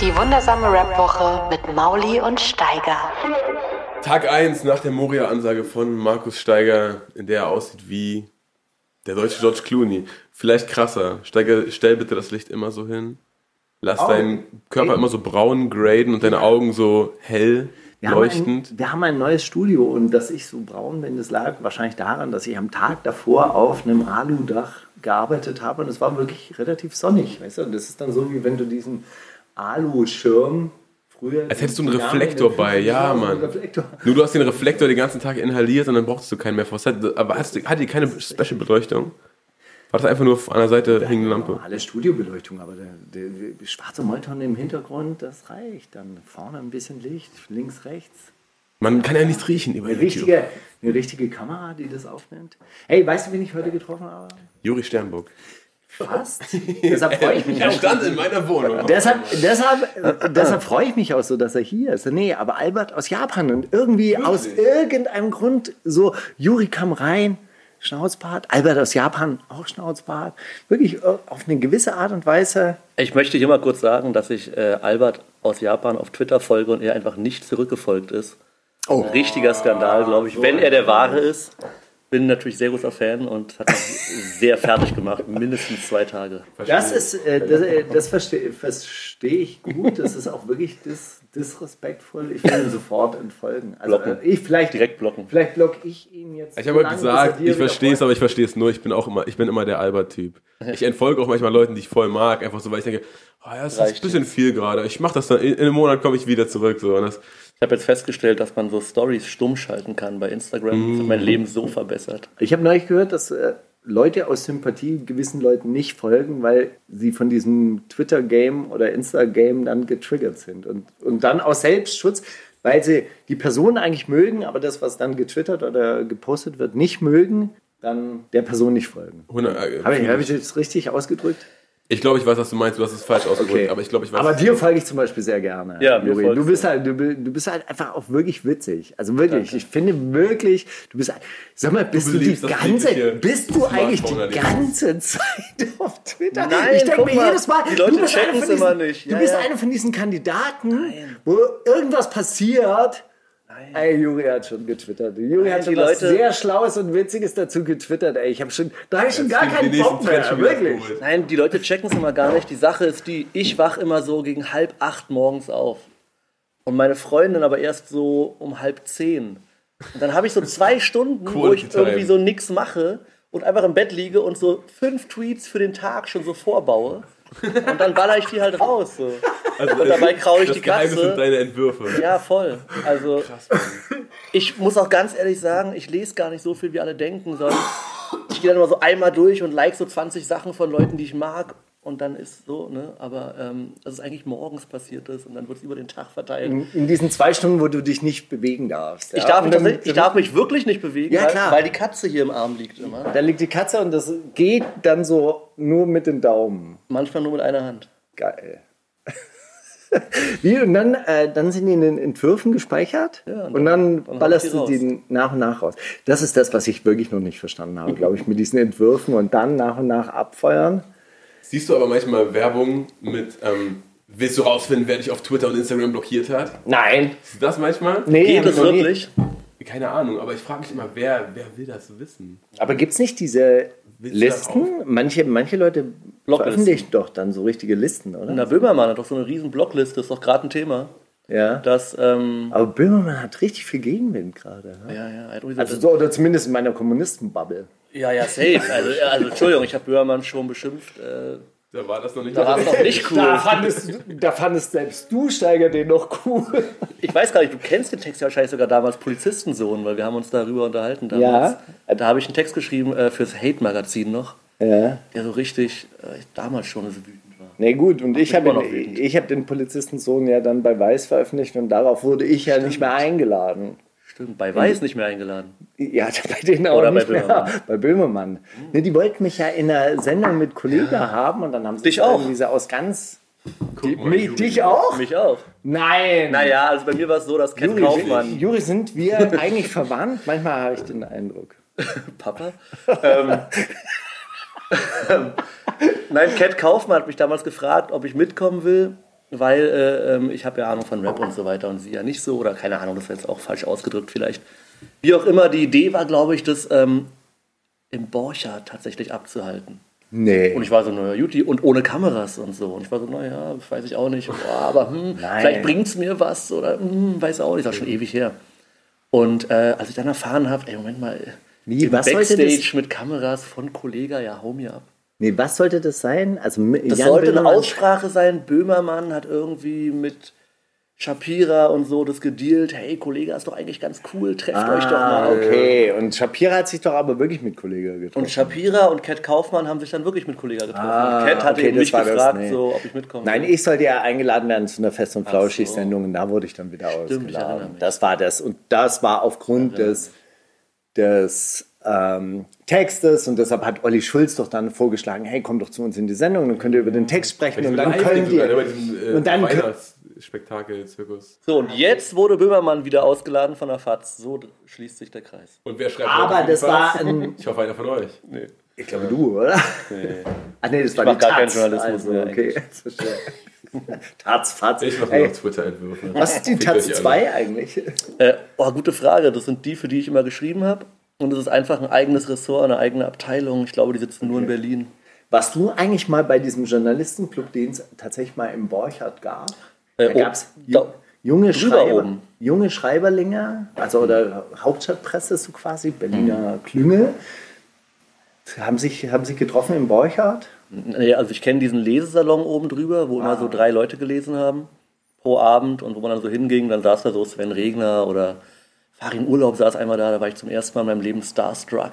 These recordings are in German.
Die wundersame Rap-Woche mit Mauli und Steiger. Tag 1 nach der Moria-Ansage von Markus Steiger, in der er aussieht wie der deutsche George Clooney. Vielleicht krasser. Steiger, stell bitte das Licht immer so hin. Lass Oh, deinen Körper eben. immer so braun graden und deine Augen so hell Wir haben, leuchtend. ein, wir haben ein neues Studio und dass ich so braun bin, das lag wahrscheinlich daran, dass ich am Tag davor auf einem Aludach gearbeitet habe und es war wirklich relativ sonnig. Weißt du? Das ist dann so, wie wenn du diesen Aluschirm früher. Als hättest du einen Reflektor Jahren bei, ja, 50ern so einen Mann. Reflektor. Nur du hast den Reflektor den ganzen Tag inhaliert und dann brauchtest du keinen mehr. Aber hast du, hatte die keine Special-Beleuchtung? War das einfach nur an der Seite hängende Lampe? Alle Studiobeleuchtung, aber der, der, der schwarze Molton im Hintergrund, das reicht. Dann vorne ein bisschen Licht, links, rechts. Man kann ja nichts riechen über Eine YouTube. richtige, eine richtige Kamera, die das aufnimmt. Hey, weißt du, wen ich heute getroffen habe? Juri Sternburg. Fast. Deshalb freue ich mich Er auch. stand in meiner Wohnung. Deshalb, deshalb, deshalb freue ich mich auch so, dass er hier ist. Nee, aber Albert aus Japan und irgendwie aus irgendeinem Grund so, Juri kam rein, Schnauzbart, Albert aus Japan, auch Schnauzbart. Wirklich äh, auf eine gewisse Art und Weise. Ich möchte hier mal kurz sagen, dass ich äh, Albert aus Japan auf Twitter folge und er einfach nicht zurückgefolgt ist. Oh. Richtiger Skandal, glaube ich. Wenn er der Wahre ist, bin natürlich sehr großer Fan und hat mich sehr fertig gemacht. Mindestens zwei Tage. Das ist, äh, das, äh, das verstehe versteh ich gut. Das ist auch wirklich dis, disrespektvoll. Ich will ihm sofort entfolgen. Also, Blocken. äh, ich vielleicht, Direkt blocken. vielleicht block ich ihn jetzt. Ich so habe halt er gesagt, ich verstehe es, aber ich verstehe es nur. Ich bin auch immer, ich bin immer der Albert-Typ. Ich entfolge auch manchmal Leuten, die ich voll mag, einfach so, weil ich denke, oh ja, das ist ein Reicht bisschen viel gerade. Ich mache das dann, in, in einem Monat komme ich wieder zurück. So. Und das, Ich habe jetzt festgestellt, dass man so Stories stumm schalten kann bei Instagram. Das hat mein Leben so verbessert. Ich habe neulich gehört, dass äh, Leute aus Sympathie gewissen Leuten nicht folgen, weil sie von diesem Twitter-Game oder Insta-Game dann getriggert sind. Und, und dann aus Selbstschutz, weil sie die Person eigentlich mögen, aber das, was dann getwittert oder gepostet wird, nicht mögen, dann der Person nicht folgen. 100, äh, Habe ich, hab ich das richtig ausgedrückt? Ich glaube, ich weiß, was du meinst. Du hast es falsch ausgedrückt, aber ich glaube, ich weiß. Aber dir folge ich zum Beispiel sehr gerne. Ja, mir Juri. du du. bist halt, du, du bist halt einfach auch wirklich witzig. Also wirklich, ich finde wirklich, du bist, sag mal, bist du, die belebst das ganze, bist du eigentlich die ganze Zeit auf Twitter? Nein, ich denke guck mir mal, jedes Mal, die Leute du von diesen- immer nicht. Du Ja, bist ja. einer von diesen Kandidaten, wo irgendwas passiert. Ey, Juri hat schon getwittert. Juri hat schon die was Leute- sehr Schlaues und Witziges dazu getwittert. Ey, ich habe schon, da habe ich schon gar keinen Bock mehr. Wirklich. geholt. Nein, die Leute checken es immer gar nicht. Die Sache ist die, ich wach immer so gegen halb acht morgens auf. Und meine Freundin aber erst so um halb zehn. Und dann habe ich so zwei Stunden, wo Quality ich irgendwie so nichts mache und einfach im Bett liege und so fünf Tweets für den Tag schon so vorbaue. Und dann baller ich die halt raus. So. und dabei kraule ich das die Geheimnis sind Katze. deine Entwürfe. Ja, voll. Also ich muss auch ganz ehrlich sagen, ich lese gar nicht so viel, wie alle denken, sondern ich gehe dann immer so einmal durch und like so 20 Sachen von Leuten, die ich mag. Und dann ist so, ne? Aber ähm, das ist eigentlich morgens passiert ist und dann wird es über den Tag verteilt. In diesen zwei Stunden, wo du dich nicht bewegen darfst. Ich ja. darf, Und mich dann- tatsächlich- ich darf mich wirklich nicht bewegen, Ja, weil, weil die Katze hier im Arm liegt immer. Da liegt die Katze und das geht dann so nur mit den Daumen. Manchmal nur mit einer Hand. Geil. Wie, und dann, äh, dann sind die in den Entwürfen gespeichert Ja, und und dann- dann, ballerst du ich die die nach und nach raus. Das ist das, was ich wirklich noch nicht verstanden habe, glaube ich, mit diesen Entwürfen und dann nach und nach abfeuern. Siehst du aber manchmal Werbung mit, ähm, willst du rausfinden, wer dich auf Twitter und Instagram blockiert hat? Nein. Siehst du das manchmal? Nee, Geht nie. wirklich? Keine Ahnung, aber ich frage mich immer, wer, wer will das wissen? Aber gibt es nicht diese Listen? Manche, manche Leute veröffentlichen doch dann so richtige Listen, oder? Na, Böhmermann hat doch so eine riesen Blockliste, ist doch gerade ein Thema. Ja. Das, ähm, Aber Böhmermann hat richtig viel Gegenwind gerade. ne? ja, ja, also, Also so, oder zumindest in meiner Kommunistenbubble. ja, ja, safe. Also, ja, also Entschuldigung, ich habe Böhmermann schon beschimpft. Äh, Da war das noch nicht. da noch nicht cool. Da fandest, da fandest selbst du, Steiger, den noch cool. Ich weiß gar nicht, du kennst den Text ja wahrscheinlich sogar damals Polizistensohn, weil wir haben uns darüber unterhalten damals. Da habe ich einen Text geschrieben äh, fürs Hate-Magazin noch, Ja. der so richtig, äh, damals schon so war. Nee, gut, und ich habe den, ich hab den Polizistensohn ja dann bei Weiß veröffentlicht und darauf wurde ich ja nicht mehr eingeladen. Stimmt, bei Weiß nicht mehr eingeladen. Ja, bei denen auch Oder bei nicht mehr. Böhmermann. Bei Böhmermann. Ne, die wollten mich ja in einer Sendung mit Kollegen haben und dann haben sie Dich auch? irgendwie so aus ganz... Die, mal, mich, dich auch? Mich auch. Nein! Naja, also bei mir war es so, dass Ken Juri, Kaufmann, Juri, sind wir eigentlich verwandt? Manchmal habe ich den Eindruck. Papa, ähm, nein, Cat Kaufmann hat mich damals gefragt, ob ich mitkommen will, weil äh, ähm, ich habe ja Ahnung von Rap und so weiter und sie ja nicht so oder keine Ahnung, das war jetzt auch falsch ausgedrückt vielleicht. Wie auch immer, die Idee war, glaube ich, das ähm, im Borchardt tatsächlich abzuhalten. Nee. Und ich war so, naja, Juti, und ohne Kameras und so. Und ich war so, naja, das weiß ich auch nicht. Boah, aber hm, vielleicht bringt es mir was oder hm, weiß auch nicht. Das ist schon ewig her. Und äh, als ich dann erfahren habe, ey, Moment mal, Wie, was Backstage mit Kameras von Kollega, ja, hau mir ab. Nee, was sollte das sein? Also, Das sollte eine Aussprache sein. Böhmermann hat irgendwie mit Shapira und so das gedealt. Hey, Kollege, ist doch eigentlich ganz cool, trefft euch doch Ah, mal. okay. Und Shapira hat sich doch aber wirklich mit Kollege getroffen. Und Shapira und Cat Kaufmann haben sich dann wirklich mit Kollega getroffen. Ah, Cat hatte okay, eben mich gefragt, nee. so, ob ich mitkomme. Nein, ich sollte ja eingeladen werden zu einer Fest- und Ach so. Flauschig-Sendung und da wurde ich dann wieder erinnere ausgeladen. Das war das. Und das war aufgrund des, des ähm, Textes und deshalb hat Olli Schulz doch dann vorgeschlagen, hey, komm doch zu uns in die Sendung, dann könnt ihr über den Text sprechen und dann können äh, und dann Weihnachtsspektakel, Zirkus. So, und jetzt wurde Böhmermann wieder ausgeladen von der FAZ. So schließt sich der Kreis. Und wer schreibt Aber das die war ein- Ich hoffe, einer von euch. Ich glaube, du, oder? Nee. Ach nee, das war mach die gar keinen Taz. Journalismus Also, mehr okay. Taz, Fatz. Ich mache nur noch Twitter-Entwürfe. was ist die Taz euch alle. 2 eigentlich? Äh, oh, gute Frage. Das sind die, für die ich immer geschrieben habe. Und es ist einfach ein eigenes Ressort, eine eigene Abteilung. Ich glaube, die sitzen nur in Berlin. Warst du eigentlich mal bei diesem Journalistenclub, den es tatsächlich mal im Borchardt gab? Äh, Da oh, gab es junge, Schreiber, junge Schreiberlinge, also oder Hauptstadtpresse so quasi, Berliner Klüngel. Haben sich, haben sich getroffen im Borchardt? Nee, also ich kenne diesen Lesesalon oben drüber, wo immer so drei Leute gelesen haben pro Abend und wo man dann so hinging, dann saß da so Sven Regner oder Farin Urlaub saß einmal da, da war ich zum ersten Mal in meinem Leben starstruck.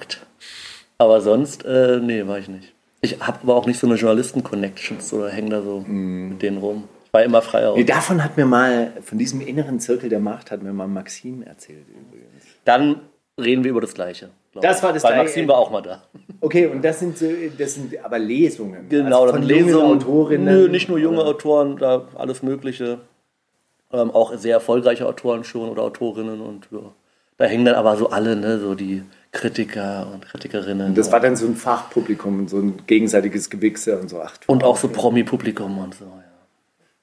Aber sonst, äh, nee, war ich nicht. Ich habe aber auch nicht so eine Journalisten-Connections oder hänge da so mit denen rum. Ich war immer freier. Nee, davon hat mir mal, von diesem inneren Zirkel der Macht, hat mir mal Maxim erzählt übrigens. Dann reden wir über das Gleiche. Das war das Weil Gleiche. Maxim war auch mal da. Okay, und das sind, so, das sind aber Lesungen. Genau, also von jungen Lesungen. Autorinnen. Nö, nicht nur junge oder- Autoren, da alles Mögliche. Ähm, auch sehr erfolgreiche Autoren schon oder Autorinnen und ja. Da hängen dann aber so alle, ne, so die Kritiker und Kritikerinnen. Das war dann so ein Fachpublikum und so ein gegenseitiges Gewichse und so. Ach, und auch so. Promi-Publikum und so, ja.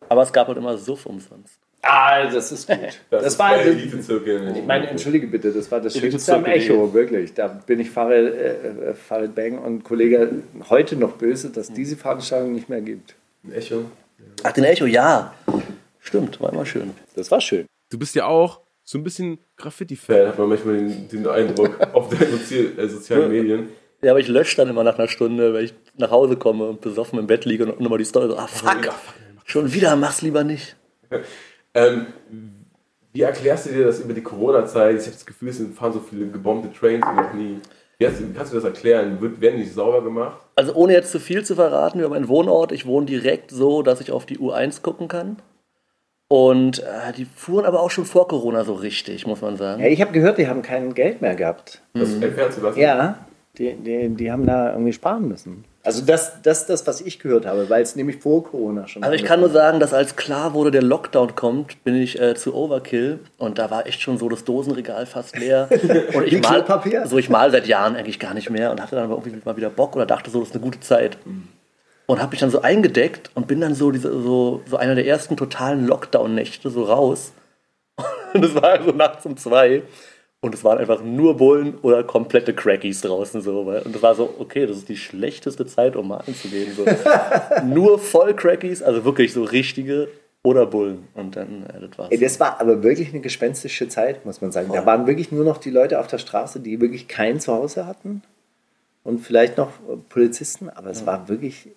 Aber es gab halt immer Suff umsonst. Ah, das ist gut. Das, ist war. bei Elite-Zirkel. Ich meine, entschuldige bitte, das war das Schönste am Echo, wirklich. Da bin ich Farid, äh, äh, Farid Bang und Kollege heute noch böse, dass diese Veranstaltung nicht mehr gibt. Echo. Ach, den Echo, ja. Stimmt, war immer schön. Das war schön. Du bist ja auch so ein bisschen Graffiti-Fan, hat man manchmal den, den Eindruck, auf den Sozi äh, sozialen Medien. Ja, aber ich lösche dann immer nach einer Stunde, wenn ich nach Hause komme und besoffen im Bett liege und nochmal die Story so, ah fuck, schon wieder, mach's lieber nicht. Ähm, wie erklärst du dir das über die Corona-Zeit? Ich habe das Gefühl, es fahren so viele gebombte Trains wie noch nie. Wie kannst du das erklären? Wird, werden die nicht sauber gemacht? Also ohne jetzt zu viel zu verraten über meinen Wohnort, ich wohne direkt so, dass ich auf die U1 gucken kann. Und äh, die fuhren aber auch schon vor Corona so richtig, muss man sagen. Ja, ich habe gehört, die haben kein Geld mehr gehabt. Das entfernt zu lassen? Ja, die, die, die haben da irgendwie sparen müssen. Also das, das ist das, was ich gehört habe, weil es nämlich vor Corona schon Also ich kann nur sagen, dass als klar wurde, der Lockdown kommt, bin ich äh, zu Overkill und da war echt schon so das Dosenregal fast leer. Und ich mal, so ich mal seit Jahren eigentlich gar nicht mehr und hatte dann aber irgendwie mal wieder Bock oder dachte so, das ist eine gute Zeit. Und habe mich dann so eingedeckt und bin dann so diese, so, so einer der ersten totalen Lockdown-Nächte so raus. Und es war also nachts um zwei. Und es waren einfach nur Bullen oder komplette Crackies draußen so. Und es war so, okay, das ist die schlechteste Zeit, um mal anzugehen. So. nur voll Crackies, also wirklich so richtige oder Bullen. Und dann, äh, das war's. Ey, das war aber wirklich eine gespenstische Zeit, muss man sagen. Da waren wirklich nur noch die Leute auf der Straße, die wirklich kein Zuhause hatten. Und vielleicht noch äh, Polizisten, aber es war wirklich,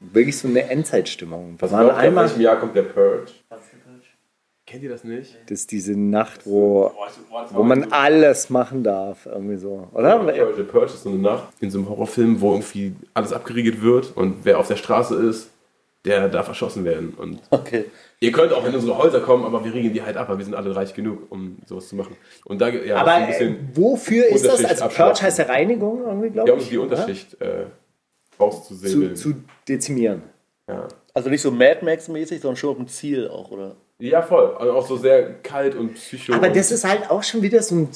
wirklich so eine Endzeitstimmung. Wir Was waren ihr, in einmal, welchem Jahr kommt der Purge? Kennt ihr das nicht? das ist diese Nacht, wo, wo man alles machen darf, irgendwie so, oder? Purge. Der Purge ist so eine Nacht in so einem Horrorfilm, wo irgendwie alles abgeriegelt wird und wer auf der Straße ist, der darf erschossen werden. Und Okay. ihr könnt auch in unsere Häuser kommen, aber wir regeln die halt ab, weil wir sind alle reich genug, um sowas zu machen. Und da, ja, Aber äh, wofür ist das? Also. Purge heißt ja Reinigung irgendwie, glaube ja, um ich. die? Unterschicht äh, Zu, auszusäbeln. zu dezimieren. ja. Also nicht so Mad Max-mäßig, sondern schon auf dem Ziel auch, oder? ja, voll. Also auch so sehr kalt und psycho. Aber und das ist halt auch schon wieder so eine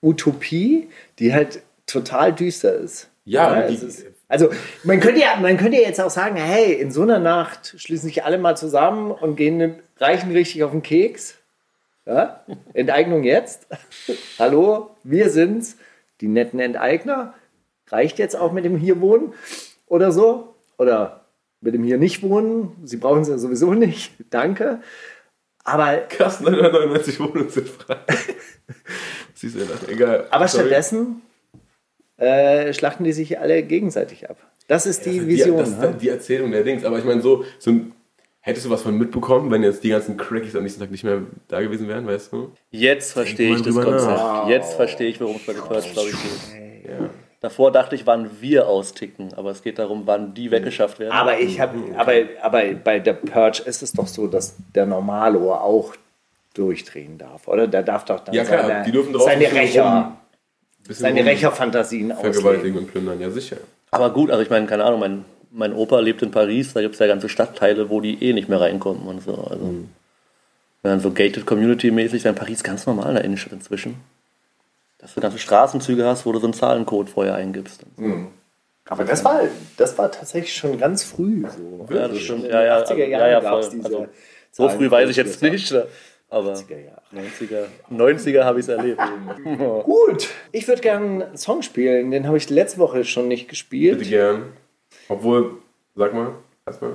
Zukunftsutopie, die halt total düster ist. Ja, es die- ist, also man könnte, ja, man könnte ja jetzt auch sagen, hey, in so einer Nacht schließen sich alle mal zusammen und gehen, reichen richtig auf den Keks. Ja? Enteignung jetzt. Hallo, wir sind's, die netten Enteigner. Reicht jetzt auch mit dem hier wohnen oder so? Oder mit dem hier nicht wohnen? Sie brauchen es ja sowieso nicht. Danke. Aber Krass, 999 Wohnungen sind frei. Ja nach. Egal. Aber Sorry. stattdessen äh, schlachten die sich alle gegenseitig ab. Das ist die Vision. Die, das, ne? die Erzählung der Dings. Aber ich meine, so, so ein, hättest du was von mitbekommen, wenn jetzt die ganzen Crackies am nächsten Tag nicht mehr da gewesen wären, weißt du? Jetzt verstehe ich das Konzept. Jetzt verstehe ich, worum es bei The Purge, glaube ich, geht. Ja. Davor dachte ich, wann wir austicken, aber es geht darum, wann die weggeschafft werden. aber ich habe, aber, aber bei der Purge ist es doch so, dass der Normalo auch durchdrehen darf, oder? Der darf doch dann Ja, klar, seine, die dürfen seine Rächer, seine Rächerfantasien Vergewaltigen und plündern, ja sicher. Aber gut, also ich meine, keine Ahnung, mein, mein Opa lebt in Paris, da gibt es ja ganze Stadtteile, wo die eh nicht mehr reinkommen und so. Also, Mhm. wenn dann so gated community-mäßig, in Paris ganz normal in der Innenstadt inzwischen. Dass du ganze Straßenzüge hast, wo du so einen Zahlencode vorher eingibst. Aber das war, das war tatsächlich schon ganz früh so. Ja, das stimmt. In Ja, den ja, 80er also, Jahren ja, ja, voll. diese Also, so früh weiß ich jetzt nicht, aber 80er Jahre. 90er, 90er habe ich es erlebt. Gut, ich würde gerne einen Song spielen, den habe ich letzte Woche schon nicht gespielt. Bitte gern. Obwohl, sag mal, erstmal.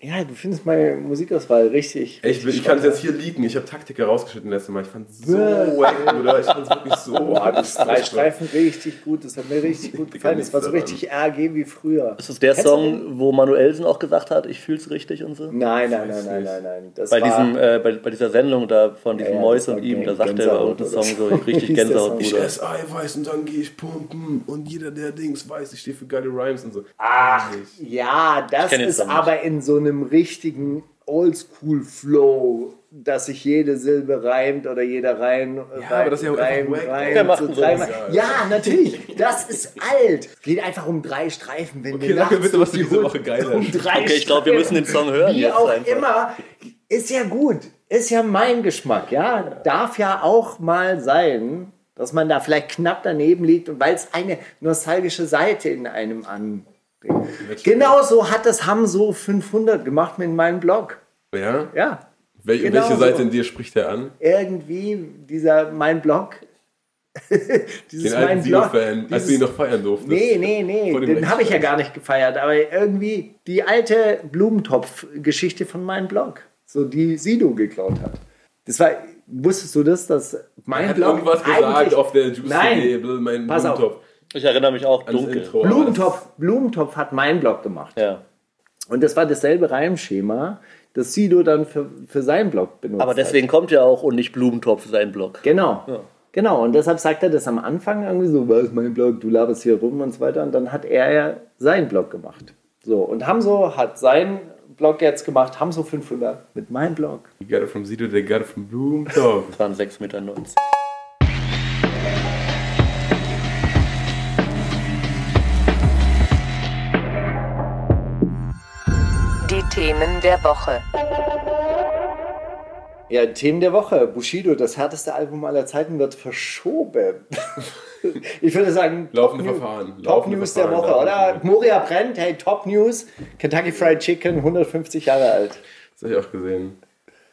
Ja, du findest meine Musikauswahl richtig. Ey, Ich, ich kann es jetzt hier liegen. Ich habe Taktiker rausgeschnitten letztes Mal. Ich fand es so wack, oder? Ich fand es wirklich so. Boah, das drei Streifen richtig gut, das hat mir richtig gut gefallen. Das war so richtig RG wie früher. Ist das der Kennst du den? Song, wo Manuelsen auch gesagt hat, ich fühl's richtig und so? Nein, nein, nein, nein, nein, nein. Das Bei, war, diesem, äh, bei, bei dieser Sendung da von diesem Ja, das und ihm, da sagt er Gänsehaut irgendeinen oder Song so. richtig Gänsehaut. Ich esse Eiweiß und dann gehe ich pumpen und jeder, der Dings weiß, ich stehe für geile Rhymes und so. Ach, ja, das den ist aber in so einem richtigen Oldschool-Flow, dass sich jede Silbe reimt oder jeder Reim. Ja, aber das ist ja. Wer macht denn sowas? Ja, natürlich. Das ist alt. Es geht einfach um drei Streifen. Wenn Okay, nachts bitte, was du diese die Woche geil um drei Okay, ich glaube, wir müssen den Song hören Wie jetzt auch einfach. immer. Ist ja gut. Ist ja mein Geschmack. Ja, darf ja auch mal sein, dass man da vielleicht knapp daneben liegt und weil es eine nostalgische Seite in einem an. Genauso hat das Hamso 500 gemacht mit meinem Blog. Ja? Ja, Wel Genau welche so. Seite in dir spricht er an? irgendwie dieser mein Blog. dieses Den mein Blog. Sido-Fan, als du ihn noch feiern durftest. Nee, nee, nee, den habe ich ja gar nicht gefeiert, aber irgendwie die alte Blumentopf-Geschichte von meinem Blog, so die Sido geklaut hat. Das war, wusstest du das, dass mein Er hat Blog irgendwas gesagt auf der Juicy Nein, bl- mein Pass auf. Ich erinnere mich auch dunkel. Intro. Blumentopf, Blumentopf hat mein Blog gemacht. Ja. Und das war dasselbe Reimschema, das Sido dann für, für seinen Blog benutzt Aber hat. deswegen kommt ja auch und nicht Blumentopf sein Blog. Genau. Genau, und deshalb sagt er das am Anfang irgendwie so, was ist mein Blog, du laberst hier rum und so weiter. Und dann hat er ja seinen Blog gemacht. So, und Hamso hat seinen Blog jetzt gemacht, Hamso 500 mit meinem Blog. You got it from Sido, they got it from Blumentopf. Das waren 6,90 Meter. Themen der Woche. Ja, Themen der Woche. Bushido, das härteste Album aller Zeiten wird verschoben. ich würde sagen, Laufende Top Verfahren. Top Laufende News der Verfahren, Woche, oder? Moria brennt, hey, Top News. Kentucky Fried Chicken, 150 Jahre alt. Das habe ich auch gesehen.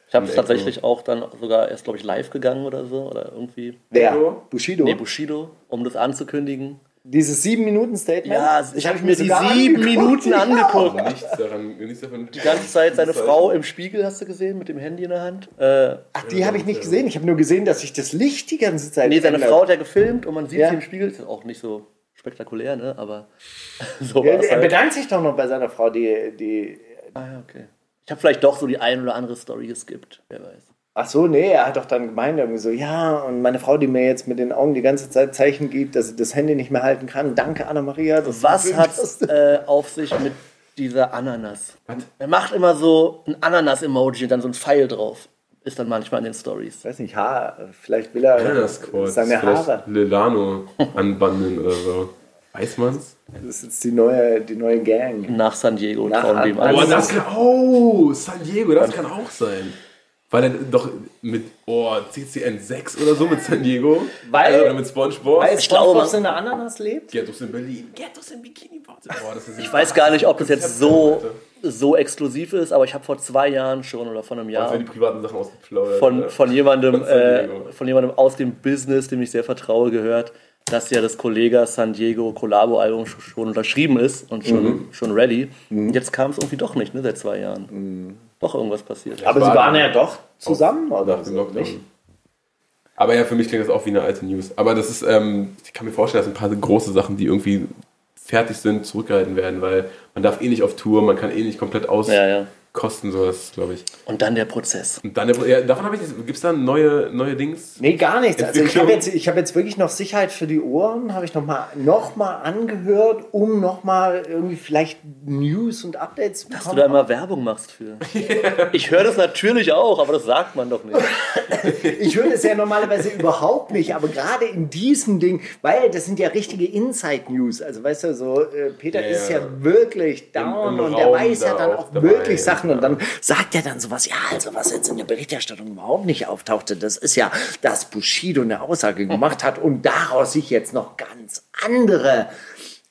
Ich habe es tatsächlich auch dann sogar erst, glaube ich, live gegangen oder so. Oder irgendwie. Wer? Bushido? Bushido. Nee, Bushido, um das anzukündigen. Dieses 7-Minuten-Statement? Ja, Das ich hab habe mir die sieben angeguckt. Minuten Ja. angeguckt. Nichts daran, nichts davon. Die ganze Zeit seine Frau im Spiegel, hast du gesehen, mit dem Handy in der Hand. Äh, Ach, die habe ich nicht gesehen. Ich habe nur gesehen, dass sich das Licht die ganze Zeit nee, seine ändert. Frau hat ja gefilmt und man sieht Ja. sie im Spiegel. Ist auch nicht so spektakulär, ne? Aber so Ja, er halt. bedankt sich doch noch bei seiner Frau, die, die Ah, ja, okay. Ich habe vielleicht doch so die ein oder andere Story geskippt. Wer weiß. Ach so, nee, er hat doch dann gemeint, irgendwie so, ja, und meine Frau, die mir jetzt mit den Augen die ganze Zeit Zeichen gibt, dass sie das Handy nicht mehr halten kann. Danke, Anna-Maria. Was hat hast. äh, auf sich mit dieser Ananas. Er macht immer so ein Ananas-Emoji und dann so ein Pfeil drauf. Ist dann manchmal in den Stories. Ich weiß nicht, Haar, vielleicht will er Ananasquartz. seine Haare. Lilano anbandeln oder so. Weiß man's? Das ist jetzt die neue, die neue Gang. Nach San Diego Nach trauen wir ihm An-. Oh, das kann, oh, San Diego, das kann auch sein. Weil er doch mit, oh, CCN 6 oder so mit San Diego. Weil- oder mit Spongebob. Weil Ich glaube, SpongeBob in der Ananas lebt? Ghettos in Berlin. Ghettos in Bikini Bottom. Boah, das ist Ich weiß gar nicht, ob das jetzt so, so exklusiv ist, aber ich habe vor zwei Jahren schon oder vor einem Ja. Jahr die privaten Sachen ausgeplaudert. von, von, jemandem, Von San äh, Diego. von jemandem aus dem Business, dem ich sehr vertraue, gehört, dass ja das Kollega San Diego Collabo-Album sch- schon unterschrieben ist und schon, Mhm. schon ready. Jetzt kam es irgendwie doch nicht, ne, seit zwei Jahren. Doch irgendwas passiert. Aber war sie waren ja doch zusammen, oder? nach dem so, Lockdown. nicht? Aber ja, für mich klingt das auch wie eine alte News. Aber das ist, ähm, ich kann mir vorstellen, das sind ein paar große Sachen, die irgendwie fertig sind, zurückgehalten werden, weil man darf eh nicht auf Tour, man kann eh nicht komplett auskosten, Ja, ja. Sowas, glaube ich. Und dann der Prozess. Und dann, ja, davon habe ich, gibt es da neue, neue Dings? Nee, gar nichts. Also ich habe jetzt, ich hab jetzt wirklich noch Sicherheit für die Ohren, habe ich nochmal noch mal angehört, um nochmal irgendwie vielleicht News und Updates zu Dass du bekommen. da immer Werbung machst für. Ich höre das natürlich auch, aber das sagt man doch nicht. Ich höre das ja normalerweise überhaupt nicht, aber gerade in diesem Ding, weil das sind ja richtige Inside-News. Also weißt du, so äh, Peter Ja, ist ja. ja wirklich down im und der weiß ja da dann auch wirklich Sachen und dann sagt er dann sowas, ja, also was jetzt in der Berichterstattung überhaupt nicht auftauchte, das ist ja, dass Bushido eine Aussage gemacht hat und daraus sich jetzt noch ganz andere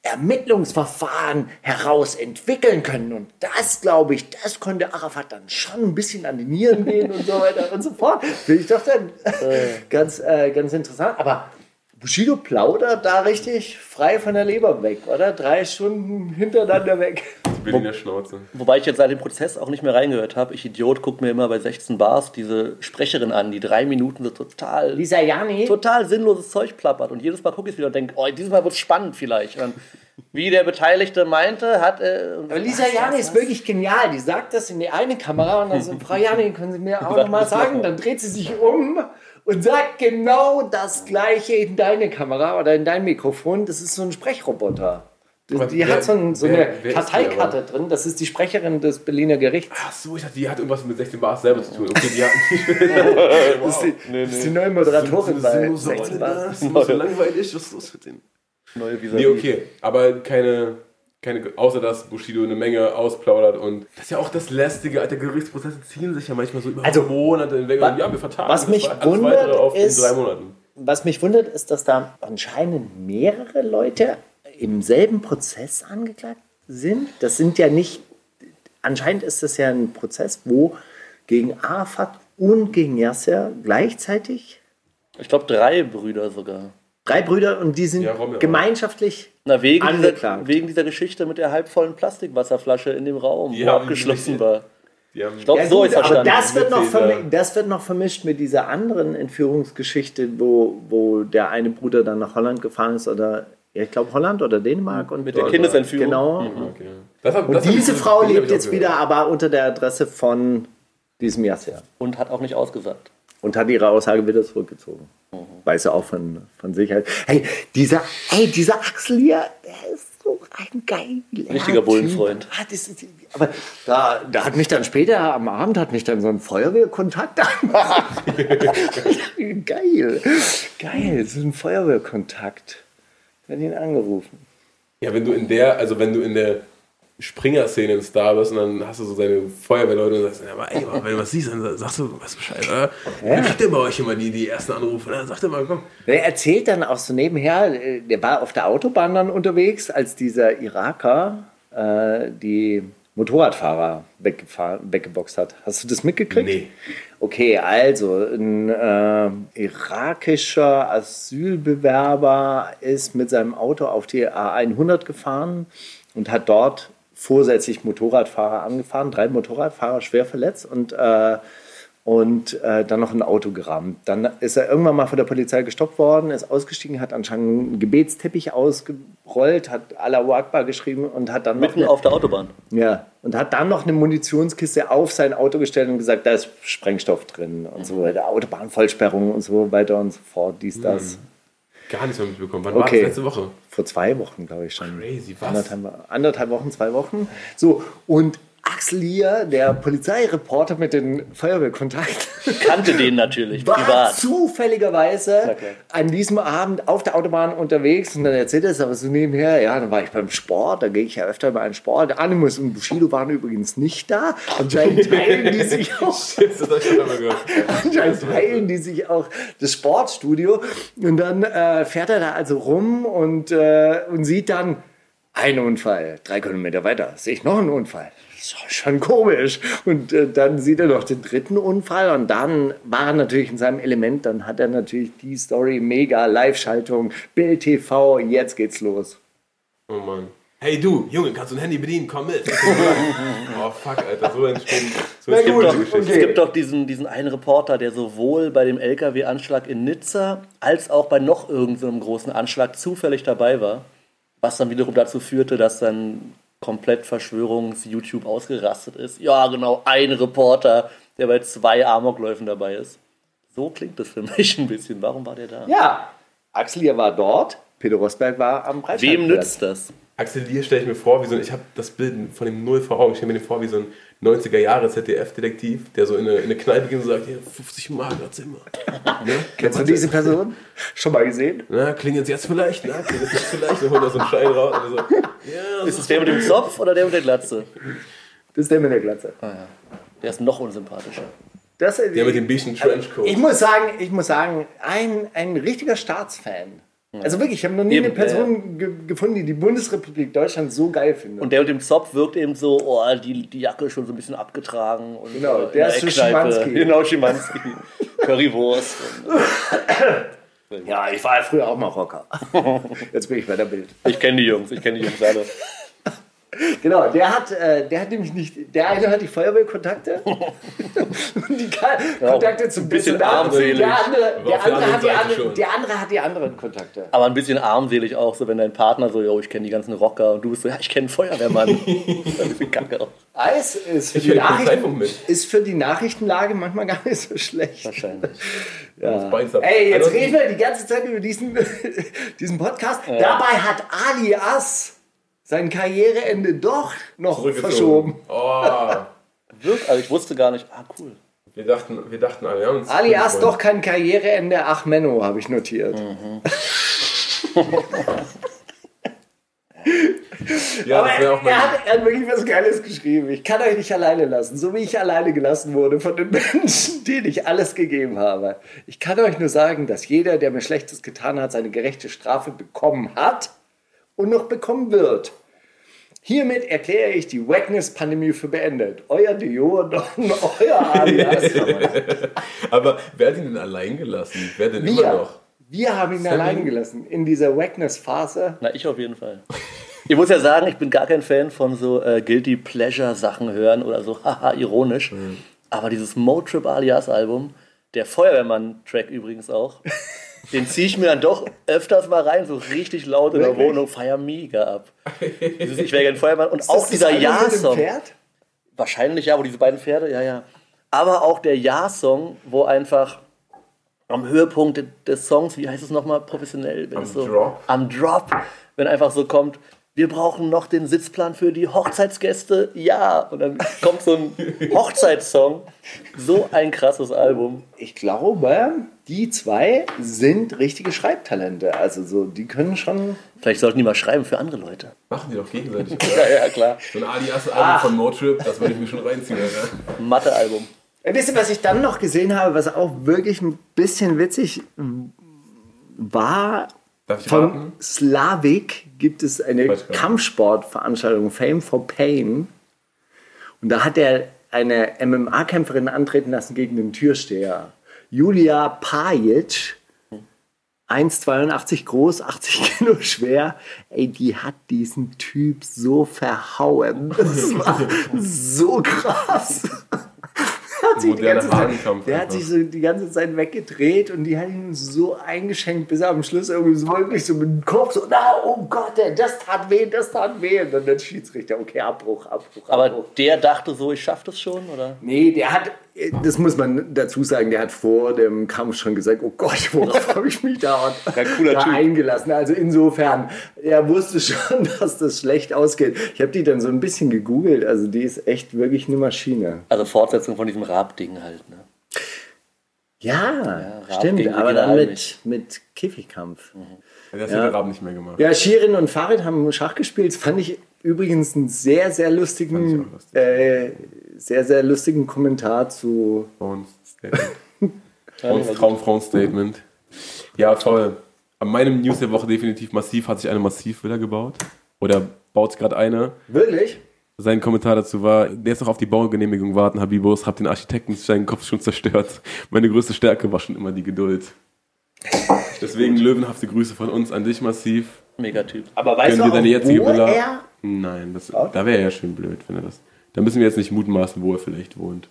Ermittlungsverfahren heraus entwickeln können. Und das, glaube ich, das konnte Arafat dann schon ein bisschen an die Nieren gehen und so weiter und so fort. Finde ich doch dann ganz, äh, ganz interessant. Aber Bushido plaudert da richtig frei von der Leber weg, oder? Drei Stunden hintereinander weg. Berliner Schnauze. Wobei ich jetzt seit dem Prozess auch nicht mehr reingehört habe. Ich Idiot guck mir immer bei 16 Bars diese Sprecherin an, die drei Minuten so total, Lisa Jani. total sinnloses Zeug plappert. Und jedes Mal gucke ich wieder und denke, oh, dieses Mal wird es spannend vielleicht. Und wie der Beteiligte meinte, hat. Äh, Aber Lisa Jani ist wirklich genial. Die sagt das in die eine Kamera und dann so, Frau Jani, können Sie mir auch nochmal sagen? Dann dreht sie sich um und sagt genau das Gleiche in deine Kamera oder in dein Mikrofon. Das ist so ein Sprechroboter. Die, Aber die wer- hat so, ein, so wer- eine wer Karteikarte drin. Das ist die Sprecherin des Berliner Gerichts. Ach so, ich dachte, die hat irgendwas mit 16 Bars selber zu tun. Okay, die hat Das ist die, das ist die neue Moderatorin bei 16 Bar. Das ist nur so langweilig. Was ist los mit denen? neue Vis Nee, okay. Aber keine, keine, außer dass Bushido eine Menge ausplaudert und das ist ja auch das Lästige, Alter, Gerichtsprozesse ziehen sich ja manchmal so über Also, Monate hinweg. und ja, wir vertagen was das mich alles wundert, weitere auf in ist- drei Monaten. Was mich wundert, ist, dass da anscheinend mehrere Leute im selben Prozess angeklagt sind. Das sind ja nicht, anscheinend ist das ja ein Prozess, wo gegen Arafat und gegen Yasser gleichzeitig Ich glaube, drei Brüder sogar. drei Brüder und die sind Ja, auch. gemeinschaftlich Na, wegen dieser, angeklagt. wegen dieser Geschichte mit der halbvollen Plastikwasserflasche in dem Raum, Ja, wo abgeschlossen die- war. Die haben, Ich glaube, Ja, so gut, ist aber verstanden. das wird, noch Witzig, ja. vermi- das wird noch vermischt mit dieser anderen Entführungsgeschichte, wo, wo der eine Bruder dann nach Holland gefahren ist oder ja, ich glaube Holland oder Dänemark und Mit der Kindesentführung. Genau. okay. Das Und das ich- diese Frau lebt jetzt gehört. wieder aber unter der Adresse von diesem Yasser Und hat auch nicht ausgesagt. und hat ihre Aussage wieder zurückgezogen. Weiß ja auch von, von Sicherheit. Hey, dieser, hey, dieser Axel hier, der ist so ein geiler Richtiger Typ. Bullenfreund. Ah, das ist, aber da, da hat mich dann später am Abend hat mich dann so ein Feuerwehrkontakt angemacht. Geil. Geil, so ein Feuerwehrkontakt. Ich habe ihn angerufen. Ja, wenn du in der, also wenn du in der Springer-Szene ein Star bist und dann hast du so deine Feuerwehrleute und sagst, ja, aber ey, wenn du was siehst, dann sagst du, weißt du Bescheid, oder? Wer kriegt denn bei euch immer die, die ersten Anrufe? Dann sagt er mal, komm. Er erzählt dann auch so nebenher, äh, der war auf der Autobahn dann unterwegs, als dieser Iraker äh, die Motorradfahrer weggefahren, weggeboxt hat. Hast du das mitgekriegt? Nee. Okay, also ein äh, irakischer Asylbewerber ist mit seinem Auto auf die A100 gefahren und hat dort vorsätzlich Motorradfahrer angefahren, drei Motorradfahrer schwer verletzt und äh, und äh, dann noch ein Auto gerammt. Dann ist er irgendwann mal von der Polizei gestoppt worden, ist ausgestiegen, hat anscheinend einen Gebetsteppich ausgerollt, hat Allahu Akbar geschrieben und hat dann noch Mitten eine, auf der Autobahn. ja, und hat dann noch eine Munitionskiste auf sein Auto gestellt und gesagt, da ist Sprengstoff drin und so weiter, Autobahnvollsperrung und so weiter und so fort, dies, das. Gar nichts mehr mitbekommen. Wann Okay. war das letzte Woche? Vor zwei Wochen, glaube ich schon. Crazy, was? Anderthalb, anderthalb Wochen, zwei Wochen. So, und Axel Lier, der Polizeireporter mit den Feuerwehrkontakt, Kannte den natürlich, war privat. zufälligerweise klar. an diesem Abend auf der Autobahn unterwegs und dann erzählt er es aber so nebenher, ja, dann war ich beim Sport, da gehe ich ja öfter mal in Sport. Animus und Bushido waren übrigens nicht da. Anscheinend teilen die sich auch. Anscheinend teilen die sich auch das Sportstudio. Und dann äh, fährt er da also rum und, äh, und sieht dann einen Unfall. Drei Kilometer weiter sehe ich noch einen Unfall. Das ist schon komisch. Und äh, dann sieht er noch den dritten Unfall und dann war er natürlich in seinem Element. Dann hat er natürlich die Story mega Live-Schaltung, Bild TV, jetzt geht's los. Oh Mann. Hey du, Junge, kannst du ein Handy bedienen? Komm mit. oh fuck, Alter, so entstehen. So Geschichten. okay. Es gibt doch diesen, diesen einen Reporter, der sowohl bei dem LKW-Anschlag in Nizza als auch bei noch irgendeinem großen Anschlag zufällig dabei war. Was dann wiederum dazu führte, dass dann komplett Verschwörungs-YouTube ausgerastet ist. Ja, genau, ein Reporter, der bei zwei Amokläufen dabei ist. So klingt das für mich ein bisschen. Warum war der da? Ja, Axel hier war dort, Peter Rosberg war am Breitscheidplatz. Wem nützt das? Axel Lier stelle ich mir vor, wie so ein, ich habe das Bild von dem Null vor Augen, ich stelle mir den vor wie so ein 90er Jahre ZDF-Detektiv, der so in eine, in eine Kneipe geht und sagt, hier, 50 Mark, Zimmer. ne? Kennst du diese Person? Schon mal gesehen? Na, klingelt jetzt vielleicht, na, klingelt jetzt vielleicht, dann holt er so einen Schein raus und so. Ja, Ist es der mit dem Zopf oder der mit der Glatze? Das ist der mit der Glatze. Der ist noch unsympathischer. Das, der mit dem beigen Trenchcoat. Ich muss sagen, ich muss sagen, ein, ein richtiger Staatsfan. Also wirklich, ich habe noch nie Eben, eine Person ge gefunden, die die Bundesrepublik Deutschland so geil findet. Und der mit dem Zopf wirkt eben so, oh, die, die Jacke ist schon so ein bisschen abgetragen. Und Genau, äh, in der ist so. Schimanski. Genau, Schimanski. Currywurst. Und ja, ich war ja früher auch mal Rocker. Jetzt bin ich bei der Bild. ich kenne die Jungs, ich kenne die Jungs alle. Genau, der hat, äh, der hat nämlich nicht, der eine hat die Feuerwehrkontakte und die Ka Kontakte zum bisschen armselig. Der andere, der, hat die anderen Seite andere, schon. der andere hat die anderen Kontakte. Aber ein bisschen armselig auch, so wenn dein Partner so, yo, ich kenne die ganzen Rocker und du bist so, ja, ich kenne Feuerwehrmann. Kacke auch. Eis ist für, Ich die Nachrichten, ist für die Nachrichtenlage manchmal gar nicht so schlecht. Wahrscheinlich. Ab. Ey, jetzt reden wir die ganze Zeit über diesen, diesen Podcast. Dabei hat Alias sein Karriereende doch noch verschoben. Oh, Wirkt, also ich wusste gar nicht, ah, cool. wir dachten, wir dachten alle, uns Alias doch kein Karriereende, ach Menno, habe ich notiert. Ja, Aber das wäre auch er, hat, er hat wirklich was Geiles geschrieben. Ich kann euch nicht alleine lassen, so wie ich alleine gelassen wurde von den Menschen, denen ich alles gegeben habe. Ich kann euch nur sagen, dass jeder, der mir Schlechtes getan hat, seine gerechte Strafe bekommen hat und noch bekommen wird. Hiermit erkläre ich die Wackness-Pandemie für beendet. Euer Dion, euer Alias. Aber wer hat ihn denn allein gelassen? Wer denn immer Wir, noch? wir haben ihn allein gelassen in dieser Wackness-Phase. Na, ich auf jeden Fall. Ich muss ja sagen, ich bin gar kein Fan von so äh, Guilty Pleasure Sachen hören oder so, haha, ironisch. Aber dieses Motrip Alias Album, der Feuerwehrmann-Track übrigens auch, den ziehe ich mir dann doch öfters mal rein, so richtig laut in der? Wohnung, feier mega ab. Dieses Ich wäre gerne Feuerwehrmann und auch dieser Ja-Song. Wahrscheinlich ja, wo diese beiden Pferde, ja, ja. Aber auch der Ja-Song, wo einfach am Höhepunkt de- des Songs, wie heißt es nochmal professionell? Wenn Am es so, Drop. Am Drop, wenn einfach so kommt, wir brauchen noch den Sitzplan für die Hochzeitsgäste, ja. Und dann kommt so ein Hochzeitssong. So ein krasses Album. Ich glaube, die zwei sind richtige Schreibtalente. Also so, die können schon. Vielleicht sollten die mal schreiben für andere Leute. Machen die doch gegenseitig. Ja, ja, klar. so ein Alias-Album von Motrip, das würde ich mir schon reinziehen, Alter. Mathe-Album. Wisst ihr, was ich dann noch gesehen habe, was auch wirklich ein bisschen witzig war? Von? Slavik gibt es eine. Kampfsportveranstaltung, Fame for Pain. Und da hat er eine MMA-Kämpferin antreten lassen gegen den Türsteher. Julia Pajic, 1,82 groß, 80 Kilo schwer. Ey, die hat diesen Typ so verhauen. Das war so krass. Der hat sich die ganze Zeit, der hat sich so die ganze Zeit weggedreht und die hat ihn so eingeschenkt, bis er am Schluss irgendwie so wirklich so mit dem Kopf so, na, oh Gott, das tat weh, das tat weh. Und dann der Schiedsrichter, okay, Abbruch, Abbruch, Aber Abbruch. der dachte so, ich schaff das schon, oder? Nee, der hat, das muss man dazu sagen, der hat vor dem Kampf schon gesagt, oh Gott, worauf habe ich mich da, da eingelassen. Also insofern, er wusste schon, dass das schlecht ausgeht. Ich habe die dann so ein bisschen gegoogelt, also die ist echt wirklich eine Maschine. Also Fortsetzung von diesem Raab-Ding halt. Ne? Ja, Raab stimmt, aber dann mit, mit Käfigkampf. Das hat der Raben nicht mehr gemacht. Ja, Shirin und Farid haben Schach gespielt. Das fand ich übrigens einen sehr, sehr Fand lustigen, ich auch lustig. äh, sehr, sehr lustigen Kommentar zu. Frauenstatement. Frauen- Traumfrauenstatement. Ja, toll. An meinem News der Woche definitiv massiv hat sich eine Massivvilla gebaut. Oder baut gerade eine. Wirklich? Sein Kommentar dazu war, der ist noch auf die Baugenehmigung warten, Habibos, hab den Architekten seinen Kopf schon zerstört. Meine größte Stärke war schon immer die Geduld. Deswegen löwenhafte Grüße von uns an dich massiv. Megatyp. Aber weißt Können du dir deine auch, jetzige wo Villa- er? Nein, das, da wäre ja schön blöd, wenn er das. Da müssen wir jetzt nicht mutmaßen, wo er vielleicht wohnt.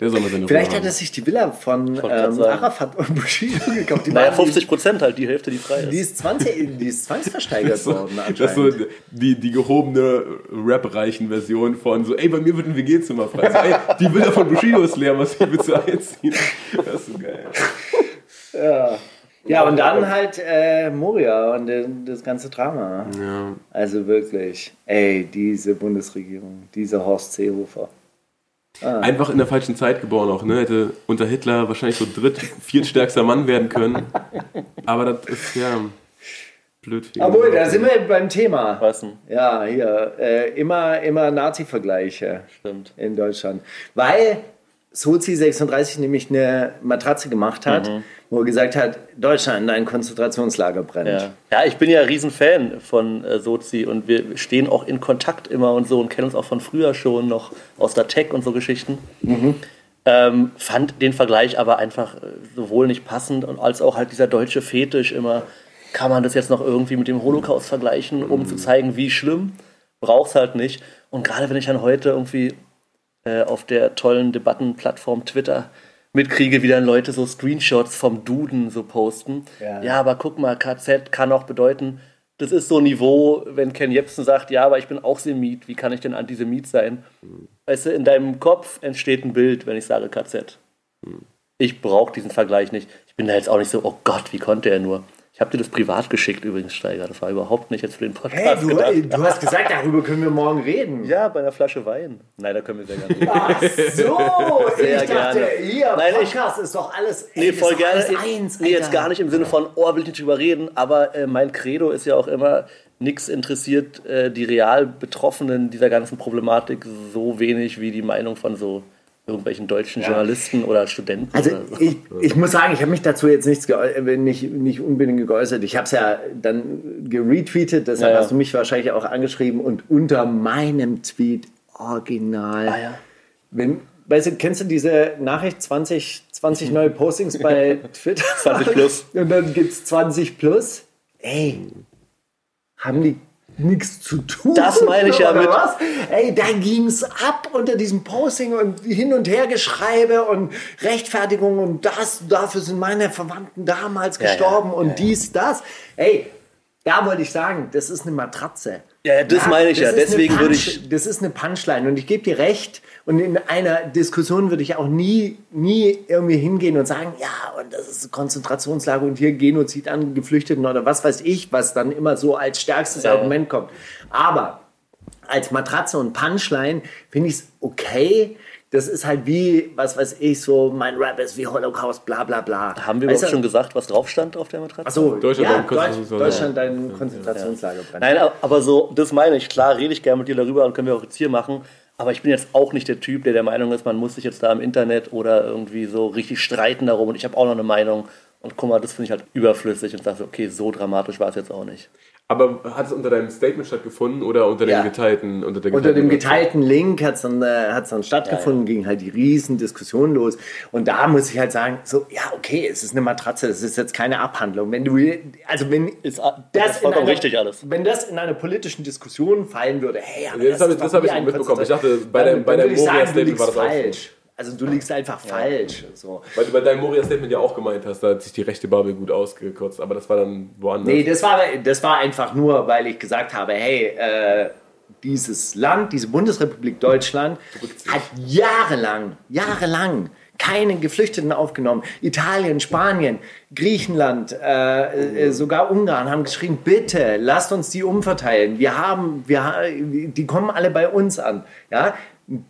Der soll mal seine Vielleicht Ruhe hat er sich die Villa von ähm. Arafat und Bushido gekauft. Die, Naja, waren- 50 Prozent halt, die Hälfte, die frei ist. die, ist 20, die ist zwangsversteigert worden Das ist so anscheinend. die, die gehobene Rap-reichen Version von so, ey, bei mir wird ein WG-Zimmer frei. So, ey, die Villa von Bushido ist leer, was willst du einziehen? Das ist so geil. Ja, und dann halt äh, Moria und äh, das ganze Drama. Ja. Also wirklich, ey, diese Bundesregierung, dieser Horst Seehofer. Einfach in der falschen Zeit geboren auch, ne? Hätte unter Hitler wahrscheinlich so dritt, viertstärkster Mann werden können. Aber das ist ja blöd für ihn. Obwohl, da sind wir beim Thema. Was denn? Ja, hier, äh, immer, immer Nazi-Vergleiche Stimmt. in Deutschland. Weil Sozi 36 nämlich eine Matratze gemacht hat, Mhm. Wo er gesagt hat, Deutschland, ein Konzentrationslager brennt. Ja. ja, ich bin ja ein Riesenfan von äh, Sozi und wir stehen auch in Kontakt immer und so und kennen uns auch von früher schon noch aus der Tech und so Geschichten. Ähm, fand den Vergleich aber einfach äh, sowohl nicht passend und als auch halt dieser deutsche Fetisch immer, kann man das jetzt noch irgendwie mit dem Holocaust vergleichen, um zu zeigen, wie schlimm? Braucht's halt nicht. Und gerade wenn ich dann heute irgendwie äh, auf der tollen Debattenplattform Twitter mitkriege, wie dann Leute so Screenshots vom Duden so posten. Ja. Ja, aber guck mal, KZ kann auch bedeuten, das ist so ein Niveau, wenn Ken Jebsen sagt, ja, aber ich bin auch Semit, wie kann ich denn Antisemit sein? Weißt du, in deinem Kopf entsteht ein Bild, wenn ich sage KZ. Ich brauche diesen Vergleich nicht. Ich bin da jetzt auch nicht so, oh Gott, wie konnte er nur? Ich habe dir das privat geschickt übrigens, Steiger. Das war überhaupt nicht jetzt für den Podcast Hey, du, gedacht. du hast gesagt, darüber können wir morgen reden. Ja, bei einer Flasche Wein. Nein, da können wir sehr gerne reden. Ach so, Sehr ich dachte, gerne. hier, Nein, ich- Podcast ist doch alles. ey, Nee, voll gerne. Alles eins, nee, jetzt gar nicht im Sinne von, oh, will ich nicht drüber reden, aber äh, mein Credo ist ja auch immer, nichts interessiert äh, die real Betroffenen dieser ganzen Problematik so wenig wie die Meinung von so irgendwelchen deutschen Journalisten oder Studenten. Also oder so. ich, ich muss sagen, ich habe mich dazu jetzt nichts äh, nicht, nicht unbedingt geäußert. Ich habe es ja dann geretweetet, deshalb Ja, ja. hast du mich wahrscheinlich auch angeschrieben und unter meinem Tweet original. Ah, ja. Wenn, weißt du, kennst du diese Nachricht 20, 20 neue Postings bei Twitter? 20 plus. Und dann gibt es 20 plus. Ey, haben die nichts zu tun? Das meine ich ja mit- Was? Ey, da ging es ab unter diesem Posting und hin und her Geschreibe und Rechtfertigung und das, dafür sind meine Verwandten damals Ja, ja. gestorben und dies, das. Ey, da wollte ich sagen, das ist eine Matratze. Ja, ja, das meine ich ja. Deswegen würde ich- Das ist eine Punchline und ich gebe dir recht. Und in einer Diskussion würde ich auch nie, nie irgendwie hingehen und sagen, ja, und das ist ein Konzentrationslager und hier Genozid an Geflüchteten oder was weiß ich, was dann immer so als stärkstes Ja, ja. Argument kommt. Aber als Matratze und Punchline finde ich es okay. Das ist halt wie, was weiß ich, so mein Rap ist wie Holocaust, bla bla bla. Haben wir Weißt überhaupt du- schon gesagt, was drauf stand auf der Matratze? Achso, Deutschland ja, ein Deutsch, Konzentrationslager. Deutschland ein Konzentrationslager brennt. Nein, aber so, das meine ich. Klar rede ich gerne mit dir darüber und können wir auch jetzt hier machen. Aber ich bin jetzt auch nicht der Typ, der der Meinung ist, man muss sich jetzt da im Internet oder irgendwie so richtig streiten darum. Und ich habe auch noch eine Meinung. Und guck mal, das finde ich halt überflüssig und sage, so, okay, so dramatisch war es jetzt auch nicht. Aber hat es unter deinem Statement stattgefunden oder unter Ja. dem geteilten? Unter, der Unter dem geteilten- geteilten Link hat es dann, äh, hat's dann stattgefunden, ging halt die riesen Diskussion los. Und da muss ich halt sagen, so, ja, okay, es ist eine Matratze, es ist jetzt keine Abhandlung. Wenn du, also wenn Ist, das ist in vollkommen einer- richtig alles. Wenn das in einer politischen Diskussion fallen würde, hey, aber Ja, das habe ich- das habe ich mitbekommen. Ich dachte, bei deinem- bei du Moria-Statement war das auch so. Also du liegst einfach falsch. So. Weil du bei deinem Moria-Statement ja auch gemeint hast, da hat sich die rechte Bubble gut ausgekürzt, aber das war dann woanders. Nee, das war, das war einfach nur, weil ich gesagt habe, hey, äh, dieses Land, diese Bundesrepublik Deutschland hat jahrelang, jahrelang keine Geflüchteten aufgenommen. Italien, Spanien, Griechenland, äh, äh, sogar Ungarn haben geschrieben, bitte lasst uns die umverteilen. Wir haben, wir, die kommen alle bei uns an. Ja?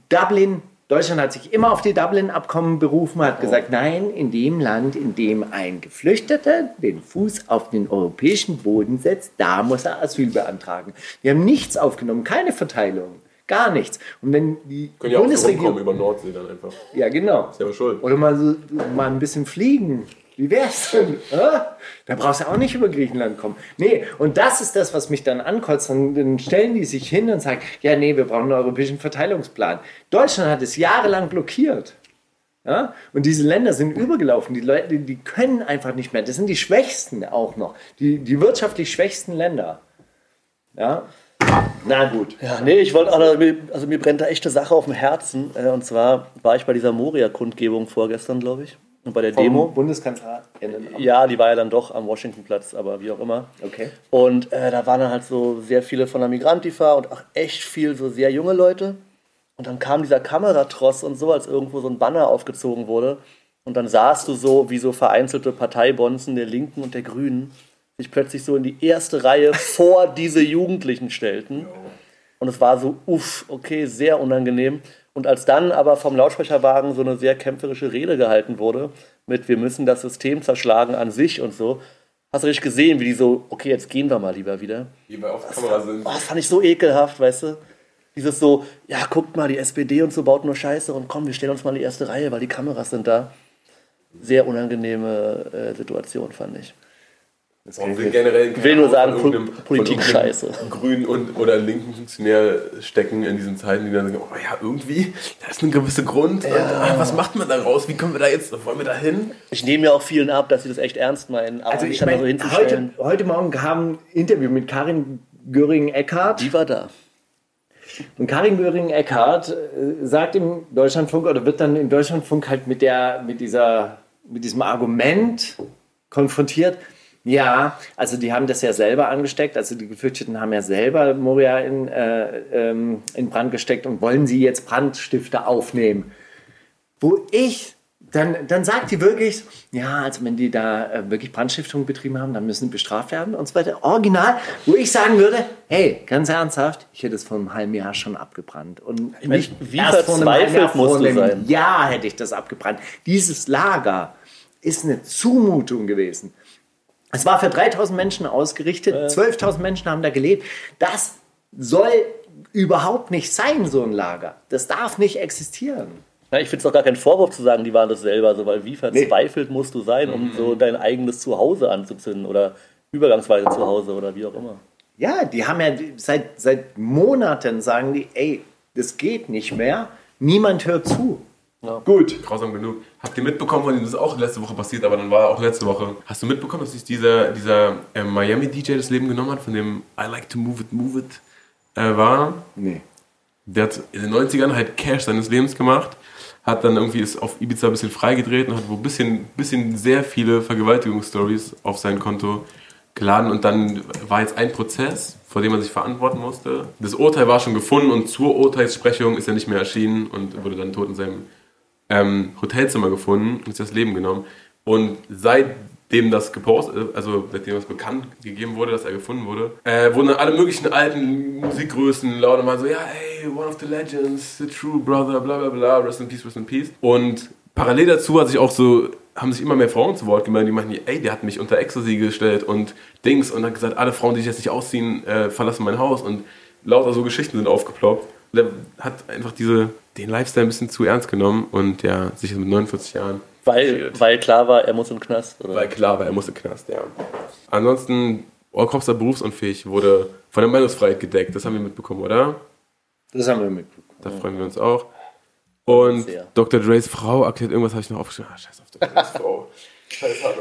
Dublin, Deutschland hat sich immer auf die Dublin-Abkommen berufen, hat gesagt, nein, in dem Land, in dem ein Geflüchteter den Fuß auf den europäischen Boden setzt, da muss er Asyl beantragen. Wir haben nichts aufgenommen, keine Verteilung. Gar nichts. Und wenn die Können ja auch Bundesregierung. über Nordsee dann einfach. Ja, genau. Selber schuld. Oder mal, so, mal ein bisschen fliegen. Wie wär's denn? Da brauchst du auch nicht über Griechenland kommen. Nee, und das ist das, was mich dann ankotzt. Dann, stellen die sich hin und sagen, ja, nee, wir brauchen einen europäischen Verteilungsplan. Deutschland hat es jahrelang blockiert. Ja? Und diese Länder sind übergelaufen. Die Leute, die können einfach nicht mehr. Das sind die Schwächsten auch noch. Die, die wirtschaftlich schwächsten Länder. Ja? Na gut. Ja, nee, ich wollte, also also mir brennt da echte Sache auf dem Herzen. Äh, und zwar war ich bei dieser Moria-Kundgebung vorgestern, glaube ich. Und bei der Demo. Demo. Bundeskanzlerinnen. Ja, die war ja dann doch am Washingtonplatz, aber wie auch immer. Okay. Und äh, da waren dann halt so sehr viele von der Migrantifa und auch echt viel so sehr junge Leute. Und dann kam dieser Kameratross und so, als irgendwo so ein Banner aufgezogen wurde. Und dann sahst du so, wie so vereinzelte Parteibonzen der Linken und der Grünen sich plötzlich so in die erste Reihe vor diese Jugendlichen stellten. Und es war so, uff, okay, sehr unangenehm. Und als dann aber vom Lautsprecherwagen so eine sehr kämpferische Rede gehalten wurde, mit wir müssen das System zerschlagen an sich und so, hast du richtig gesehen, wie die so, okay, jetzt gehen wir mal lieber wieder. Die bei auf Kamera sind. Oh, das fand ich so ekelhaft, weißt du? Dieses so, ja, guckt mal, die SPD und so baut nur Scheiße und komm, wir stellen uns mal in die erste Reihe, weil die Kameras sind da. Sehr unangenehme äh, Situation, fand ich. Und will generell Ich will nur sagen, von irgendeinem- Po- Politik scheiße. Grünen und oder linken Funktionär stecken in diesen Zeiten, die dann sagen, oh ja, irgendwie, da ist ein gewisser Grund. Und, ah, was macht man daraus? Wie kommen wir da jetzt, wollen wir da hin? Ich nehme ja auch vielen ab, dass sie das echt ernst meinen, aber Also ich da so meine, heute, hinzustellen. heute Morgen kam ein Interview mit Karin Göring-Eckardt. Die war da. Und Karin Göring-Eckardt äh, sagt im Deutschlandfunk oder wird dann im Deutschlandfunk halt mit, der, mit, dieser, mit diesem Argument konfrontiert. Ja, also die haben das ja selber angesteckt, also die Geflüchteten haben ja selber Moria in, äh, ähm, in Brand gesteckt und wollen sie jetzt Brandstifter aufnehmen. Wo ich, dann, dann sagt die wirklich, ja, also wenn die da äh, wirklich Brandstiftung betrieben haben, dann müssen sie bestraft werden und so weiter. Original, wo ich sagen würde, hey, ganz ernsthaft, ich hätte es vor einem halben Jahr schon abgebrannt. Und meine, nicht wie erst vor einem halben Jahr, vor einem sein? Jahr hätte ich das abgebrannt. Dieses Lager ist eine Zumutung gewesen. Es war für 3000 Menschen ausgerichtet, 12.000 Menschen haben da gelebt. Das soll überhaupt nicht sein, so ein Lager. Das darf nicht existieren. Ja, ich finde es doch gar kein Vorwurf zu sagen, die waren das selber, so, weil wie verzweifelt musst du sein, um so dein eigenes Zuhause anzuzünden oder übergangsweise zu Hause oder wie auch immer. Ja, die haben ja seit, seit Monaten sagen die, ey, das geht nicht mehr. Niemand hört zu. Gut. Grausam genug. Habt ihr mitbekommen, und das ist auch letzte Woche passiert, aber dann war auch letzte Woche. Hast du mitbekommen, dass sich dieser, dieser äh, Miami-DJ das Leben genommen hat, von dem I like to move it, move it äh, war? Nee. Der hat in den 90ern halt Cash seines Lebens gemacht, hat dann irgendwie ist auf Ibiza ein bisschen freigedreht und hat wo ein bisschen, bisschen sehr viele Vergewaltigungsstories auf sein Konto geladen und dann war jetzt ein Prozess, vor dem er sich verantworten musste. Das Urteil war schon gefunden und zur Urteilssprechung ist er nicht mehr erschienen und wurde dann tot in seinem ähm, Hotelzimmer gefunden und sich das Leben genommen. Und seitdem das gepostet, also seitdem es bekannt gegeben wurde, dass er gefunden wurde, äh, wurden alle möglichen alten Musikgrößen laut und waren so, ja, ey, one of the legends, the true brother, bla bla bla, rest in peace, rest in peace. Und parallel dazu hat sich auch so, haben sich immer mehr Frauen zu Wort gemeldet, die meinten, ey, der hat mich unter Ecstasy gestellt und Dings und hat gesagt, alle Frauen, die sich jetzt nicht ausziehen, äh, verlassen mein Haus und lauter so Geschichten sind aufgeploppt. Der hat einfach diese, den Lifestyle ein bisschen zu ernst genommen und ja, sich mit 49 Jahren Weil, weil klar war, er muss in den Knast. Oder? weil klar war, er musste Knast, ja. Ansonsten, Orkopster berufsunfähig wurde von der Meinungsfreiheit gedeckt. Das haben wir mitbekommen, oder? Das haben wir mitbekommen. Da freuen wir uns auch. Und Sehr. Dr. Dre's Frau erklärt irgendwas, habe ich noch aufgeschrieben. Ah, scheiß auf Dr. Dre's Frau.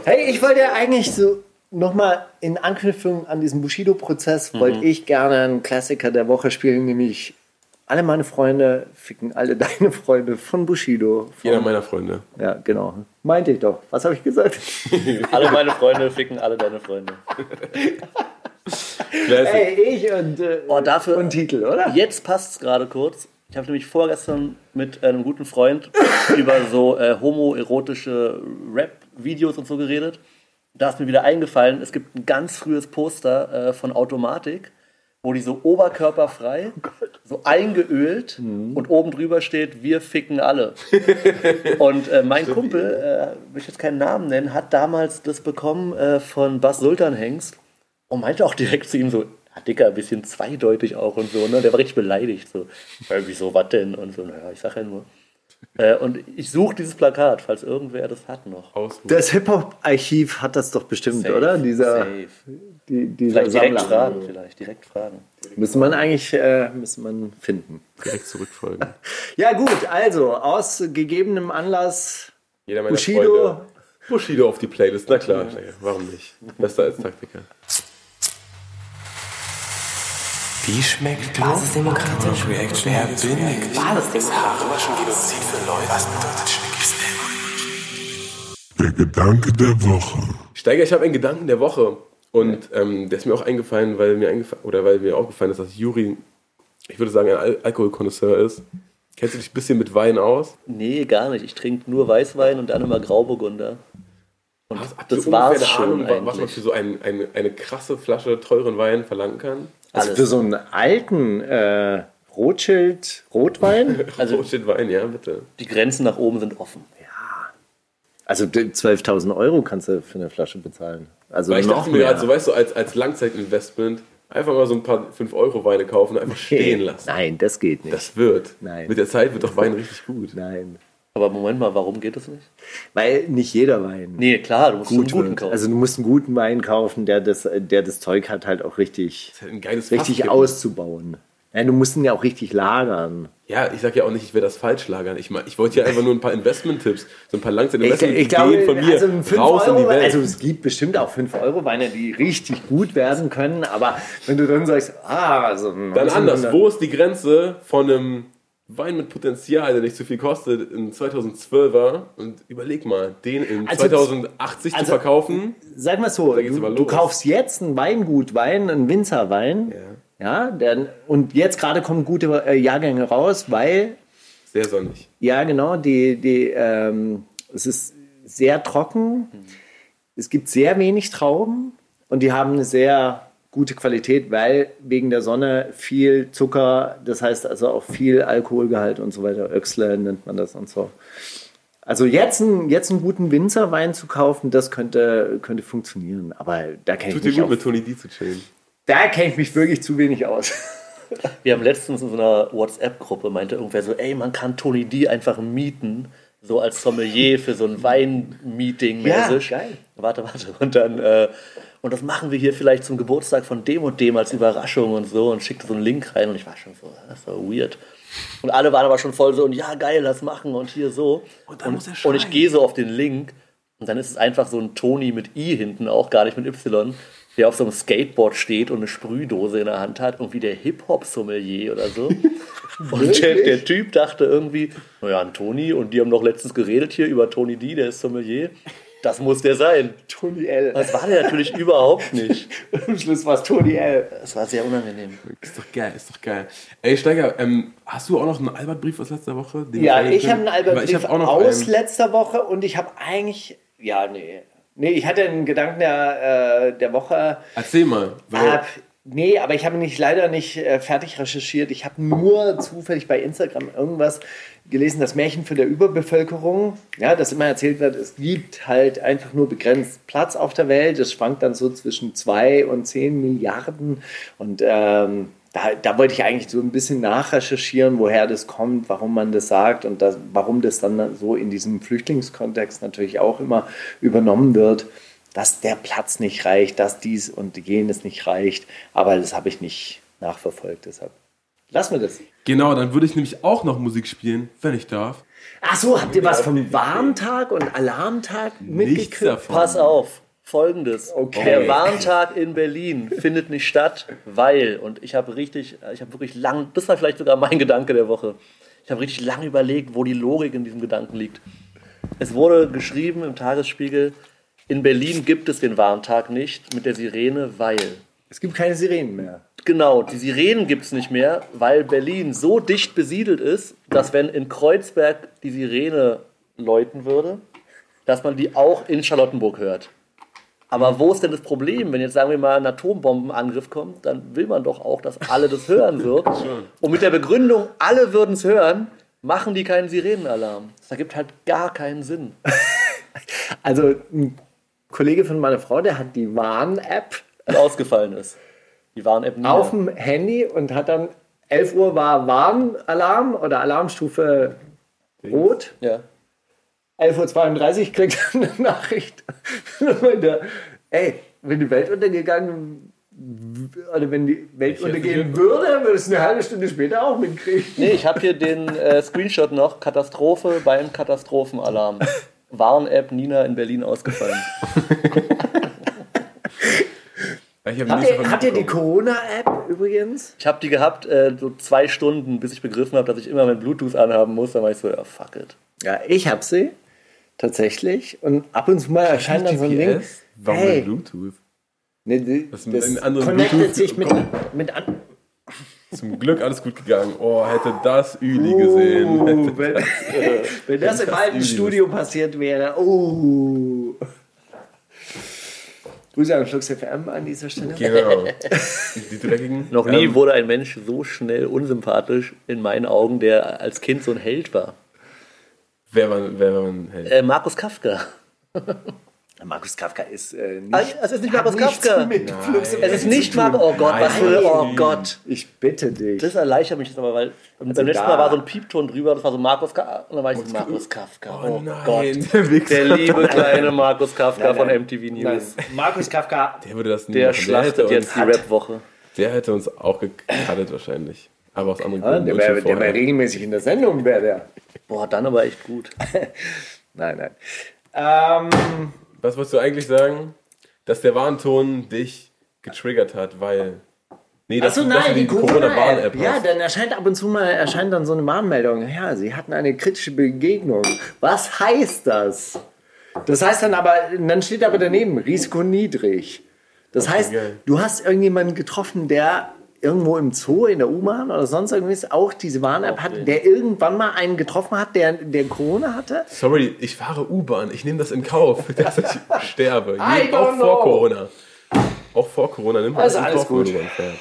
Hey, ich wollte ja eigentlich so nochmal in Anknüpfung an diesen Bushido-Prozess, Mhm. wollte ich gerne einen Klassiker der Woche spielen, nämlich Alle meine Freunde ficken alle deine Freunde von Bushido. Von, Jeder meiner Freunde. ja, genau. Meinte ich doch. Was habe ich gesagt? Alle meine Freunde ficken alle deine Freunde. Ey, ich und, äh, Oh, dafür- und Titel, oder? Jetzt passt es gerade kurz. Ich habe nämlich vorgestern mit einem guten Freund über so äh, homoerotische Rap-Videos und so geredet. Da ist mir wieder eingefallen, es gibt ein ganz frühes Poster äh, von Automatik, wo die so oberkörperfrei, so eingeölt und oben drüber steht, wir ficken alle. und äh, mein Kumpel, äh, will ich jetzt keinen Namen nennen, hat damals das bekommen äh, von Bas Sultanhengst und meinte auch direkt zu ihm so, ja, Dicker, ein bisschen zweideutig auch und so, ne? Der war richtig beleidigt, so, äh, wieso, was denn? Und so, naja, ich sag ja nur. Äh, und ich suche dieses Plakat, falls irgendwer das hat noch. Ausruhen. Das Hip-Hop-Archiv hat das doch bestimmt, Safe, oder? Dieser, safe. Die, dieser Vielleicht direkt Sammler. fragen, vielleicht direkt fragen. Müsste man eigentlich äh, müsste man finden. Direkt zurückfolgen. Ja, gut, also aus gegebenem Anlass Jeder meiner Bushido. Freunde. Bushido auf die Playlist, na klar. Warum nicht? Besser als Taktiker. Wie schmeckt Basisdemokratisch. Reaction? Wer bin ich? Basisdemokratisch. Arabischen Genozid für Leute. Was bedeutet Schnickis Der Gedanke der Woche. Steiger, ich habe einen Gedanken der Woche. Und ähm, der ist mir auch eingefallen, weil mir eingefallen, oder weil mir aufgefallen ist, dass Juri, ich würde sagen, ein Al Alkoholkonnoisseur ist. Kennst du dich ein bisschen mit Wein aus? Nee, gar nicht. Ich trinke nur Weißwein und dann immer Grauburgunder. Und Hast- das ihr war's schon Ahnung, was man eigentlich. für so ein, eine, eine krasse Flasche teuren Wein verlangen kann? Also für so einen alten äh, Rothschild Rotwein. Also- steht Wein, ja, bitte. Die Grenzen nach oben sind offen. Also d- 12.000 Euro kannst du für eine Flasche bezahlen. Also Weil ich noch dachte mir mehr. gerade, so weißt du, als, als Langzeitinvestment einfach mal so ein paar 5-Euro-Weine kaufen und einfach stehen lassen. Nein, das geht nicht. Das wird. Nein. Mit der Zeit wird doch Wein richtig gut. Nein. Aber Moment mal, warum geht das nicht? Weil nicht jeder Wein Nee, klar, du musst gut einen guten wird. kaufen. Also du musst einen guten Wein kaufen, der das, der das Zeug hat, halt auch richtig, halt richtig auszubauen. Ja, du musst ihn ja auch richtig lagern. Ja, ich sag ja auch nicht, ich werde das falsch lagern. Ich, ich wollte ja einfach nur ein paar Investment-Tipps, so ein paar Langzeit-Investment-Ideen von mir also ein 5 raus in die Euro, Welt. also es gibt bestimmt auch 5 Euro Weine, die richtig gut werden können, aber wenn du dann sagst, ah, also Dann anders. Wo ist die Grenze von einem Wein mit Potenzial, der nicht zu viel kostet, in 2012er? Und überleg mal, den in Also- 2080 also- zu verkaufen. Sag mal so, du, du kaufst jetzt einen Weingutwein, einen Winzerwein, ja, der, und jetzt gerade kommen gute äh, Jahrgänge raus, weil Sehr sonnig. Ja, genau. Die, die, ähm, es ist sehr trocken. Es gibt sehr wenig Trauben und die haben eine sehr gute Qualität, weil wegen der Sonne viel Zucker, das heißt also auch viel Alkoholgehalt und so weiter. Öxle nennt man das und so. Also jetzt, einen- jetzt einen guten Winzerwein zu kaufen, das könnte, könnte funktionieren. Aber da kenne ich, Tut dir gut, auch- mit Tony D zu chillen. Da kenn ich mich wirklich zu wenig aus. Wir haben letztens in so einer WhatsApp-Gruppe meinte irgendwer so, ey, man kann Tony D einfach mieten, so als Sommelier für so ein Weinmeeting mäßig. Ja, geil. Warte, warte. Und dann, äh, und das machen wir hier vielleicht zum Geburtstag von dem und dem als Überraschung und so und schickte so einen Link rein und ich war schon so, das war weird. Und alle waren aber schon voll so und ja, geil, lass machen und hier so. Und, dann muss er und ich schreien. gehe so auf den Link und dann ist es einfach so ein Tony mit I hinten, auch gar nicht mit Y, der auf so einem Skateboard steht und eine Sprühdose in der Hand hat, irgendwie der Hip-Hop-Sommelier oder so. Und der, der Typ dachte irgendwie, naja, ein Tony und die haben doch letztens geredet hier über Tony D, der ist Sommelier. Das muss der sein. Tony L. Das war der natürlich überhaupt nicht. Am Schluss war es Tony L. Das war sehr unangenehm. Ist doch geil, ist doch geil. Ey, Steiger, ähm, hast du auch noch einen Albert-Brief aus letzter Woche? den Ja, ich habe einen Weil Albert ich Brief hab auch noch aus einen. letzter Woche und ich habe eigentlich, ja, nee. Nee, ich hatte einen Gedanken der, äh, der Woche. Erzähl mal. Ab, nee, aber ich habe nicht leider nicht äh, fertig recherchiert. Ich habe nur zufällig bei Instagram irgendwas gelesen, das Märchen von der Überbevölkerung. Ja, dass immer erzählt wird, es gibt halt einfach nur begrenzt Platz auf der Welt. Es schwankt dann so zwischen 2 und 10 Milliarden. Und ähm, da, da wollte ich eigentlich so ein bisschen nachrecherchieren, woher das kommt, warum man das sagt und das, warum das dann so in diesem Flüchtlingskontext natürlich auch immer übernommen wird, dass der Platz nicht reicht, dass dies und jenes nicht reicht. Aber das habe ich nicht nachverfolgt, deshalb lassen wir das. genau, dann würde ich nämlich auch noch Musik spielen, wenn ich darf. Ach so, habt ihr was vom Warntag und Alarmtag mitgekriegt? davon. Pass auf, folgendes. Okay. Der Warntag in Berlin findet nicht statt, weil, und ich habe richtig, ich habe wirklich lang, das war vielleicht sogar mein Gedanke der Woche, ich habe richtig lange überlegt, wo die Logik in diesem Gedanken liegt. Es wurde geschrieben im Tagesspiegel, in Berlin gibt es den Warntag nicht mit der Sirene, weil. Es gibt keine Sirenen mehr. Genau, die Sirenen gibt es nicht mehr, weil Berlin so dicht besiedelt ist, dass wenn in Kreuzberg die Sirene läuten würde, dass man die auch in Charlottenburg hört. Aber wo ist denn das Problem, wenn jetzt sagen wir mal ein Atombombenangriff kommt, dann will man doch auch, dass alle das hören so. Und mit der Begründung, alle würden es hören, machen die keinen Sirenenalarm. Das ergibt halt gar keinen Sinn. Also ein Kollege von meiner Frau, der hat die Warn-App ausgefallen ist. Die Warn-App auf dem Handy und hat dann 11 Uhr war Warnalarm oder Alarmstufe rot. Ja. 11.32 Uhr kriegt er eine Nachricht. Meinte, ey, wenn die Welt untergegangen oder wenn die Welt hätte untergehen würde, würde es eine halbe Stunde später auch mitkriegen. Nee, ich habe hier den äh, Screenshot noch. Katastrophe beim Katastrophenalarm. Warn-App Nina in Berlin ausgefallen. Ich hab Habt ihr, habt ihr die. Corona-App übrigens? Ich habe die gehabt, äh, so zwei Stunden, bis ich begriffen habe, dass ich immer mein Bluetooth anhaben muss. Dann war ich so, ja, fuck it. Ja, ich hab sie. Tatsächlich. Und ab und zu mal erscheint dann so ein Ding. Warum Hey. mit Bluetooth? Nee, die- Was mit das anderen connectet Bluetooth- sich mit, mit an. Zum Glück alles gut gegangen. Oh, hätte das Üli gesehen. Uh, Hätte wenn, wenn das im alten Studio passiert wäre. Oh. Grüße an Flux FM an dieser Stelle. Genau. Die dreckigen. Noch nie Ähm, wurde ein Mensch so schnell unsympathisch in meinen Augen, der als Kind so ein Held war. Wer war, wer war ein Held? Äh, Markus Kafka. Markus Kafka ist äh, nicht. Ah, Es ist nicht Markus Kafka. Mit Es ist nicht Markus. Oh Gott, was für. Oh Gott. Ich bitte dich. Das erleichtert mich jetzt aber, weil beim letzten Mal war so ein Piepton drüber, das war so Markus Kafka. Und dann war ich so, Markus Kafka. Oh, nein, Gott. der. Der liebe kleine Markus Kafka Nein, von nein. MTV News. Nein, Markus Kafka. Der würde das nie Der machen. schlachtet jetzt die Rap-Woche. Der hätte uns auch gecuttet wahrscheinlich. Aber aus anderen Ah, Gründen. der und schon wäre wär regelmäßig in der Sendung, wäre der. Boah, dann aber echt gut. Nein, nein. Ähm, Was wolltest du eigentlich sagen? Dass der Warnton dich getriggert hat, weil. Nee, dass, Achso, nein, du die Corona-Warn-App. Ja, dann erscheint ab und zu mal erscheint dann so eine Warnmeldung. Ja, sie hatten eine kritische Begegnung. Was heißt das? Das heißt dann aber, dann steht aber daneben, Risiko niedrig. Das heißt, geil. du hast irgendjemanden getroffen, der irgendwo im Zoo, in der U-Bahn oder sonst irgendwas auch diese Warn-App hat, der irgendwann mal einen getroffen hat, der, der Corona hatte. Sorry, ich fahre U-Bahn. Ich nehme das in Kauf, dass ich sterbe. I Je- auch don't vor know. Corona. Auch vor Corona nimmt man Also das in alles Kauf, wenn gut. du U-Bahn fährst.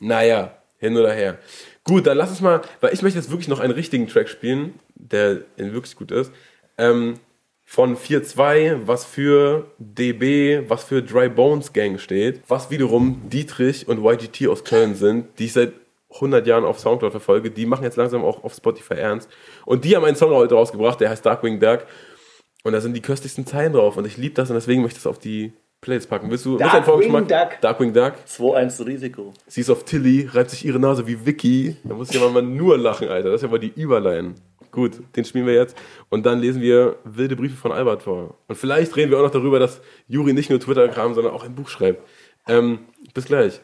Naja, hin oder her. Gut, dann lass uns mal, weil ich möchte jetzt wirklich noch einen richtigen Track spielen, der wirklich gut ist. Ähm, von 4.2, was für DB, was für Dry Bones Gang steht, was wiederum Dietrich und YGT aus Köln sind, die ich seit 100 Jahren auf Soundcloud verfolge, die machen jetzt langsam auch auf Spotify ernst. Und die haben einen Song heute rausgebracht, der heißt Darkwing Duck. Und da sind die köstlichsten Zeilen drauf. Und ich liebe das und deswegen möchte ich das auf die Playlist packen. Willst du Darkwing? Duck. Darkwing Duck. 2-1 Risiko. Sie ist auf Tilly, reibt sich ihre Nase wie Vicky. Da muss ich ja mal nur lachen, Alter. Das ist ja mal die Überline. Gut, den spielen wir jetzt. Und dann lesen wir wilde Briefe von Albert vor. Und vielleicht reden wir auch noch darüber, dass Juri nicht nur Twitter-Kram, sondern auch ein Buch schreibt. Ähm, bis gleich.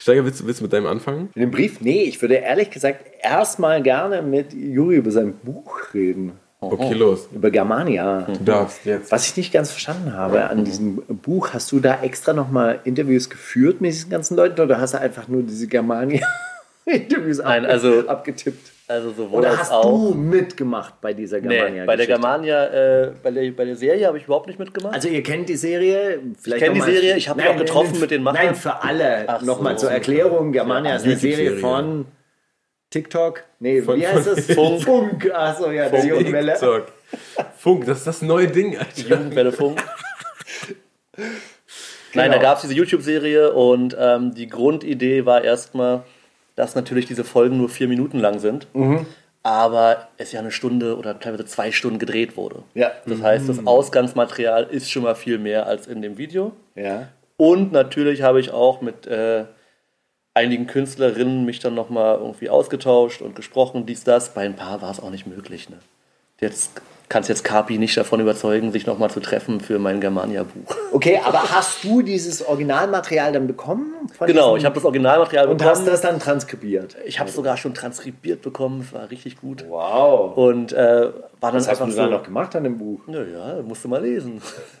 Steiger, willst, du- willst du mit deinem anfangen? In dem Brief? Nee, ich würde ehrlich gesagt erstmal gerne mit Juri über sein Buch reden. Okay, los. Über Germania. Du darfst jetzt. Was ich nicht ganz verstanden habe an diesem Buch, hast du da extra nochmal Interviews geführt mit diesen ganzen Leuten oder hast du einfach nur diese Germania-Interviews Nein, also- abgetippt? Also sowohl Oder hast auch. du mitgemacht bei dieser Germania? Nee, bei der Germania, äh, bei, der, bei der Serie habe ich überhaupt nicht mitgemacht. Also ihr kennt die Serie, vielleicht kenn die noch mal- Serie, ich habe mich auch getroffen nein, mit den Machern. Nein, für alle. Ach Nochmal so. zur Erklärung, Germania ist eine Serie von TikTok. Nee, Von- wie heißt das? Funk. Funk. Achso, ja, der Jungwelle. TikTok. Funk, das ist das neue Ding, Alter. Jugendwelle Funk. Nein, da gab es diese YouTube-Serie und ähm, die Grundidee war erstmal, dass natürlich diese Folgen nur vier Minuten lang sind, aber es ja eine Stunde oder teilweise zwei Stunden gedreht wurde. Ja. Das heißt, das Ausgangsmaterial ist schon mal viel mehr als in dem Video. Ja. Und natürlich habe ich auch mit äh, einigen Künstlerinnen mich dann nochmal irgendwie ausgetauscht und gesprochen, dies, das. Bei ein paar war es auch nicht möglich. Ne? Jetzt kannst jetzt Carpi nicht davon überzeugen, sich nochmal zu treffen für mein Germania-Buch. Okay, aber hast du dieses Originalmaterial dann bekommen? Genau, ich habe das Originalmaterial Und bekommen. hast das dann transkribiert? ich habe es sogar schon transkribiert bekommen, es war richtig gut. Wow. Und äh, war dann Was hast du so, da noch gemacht an dem Buch? Naja, musst du mal lesen.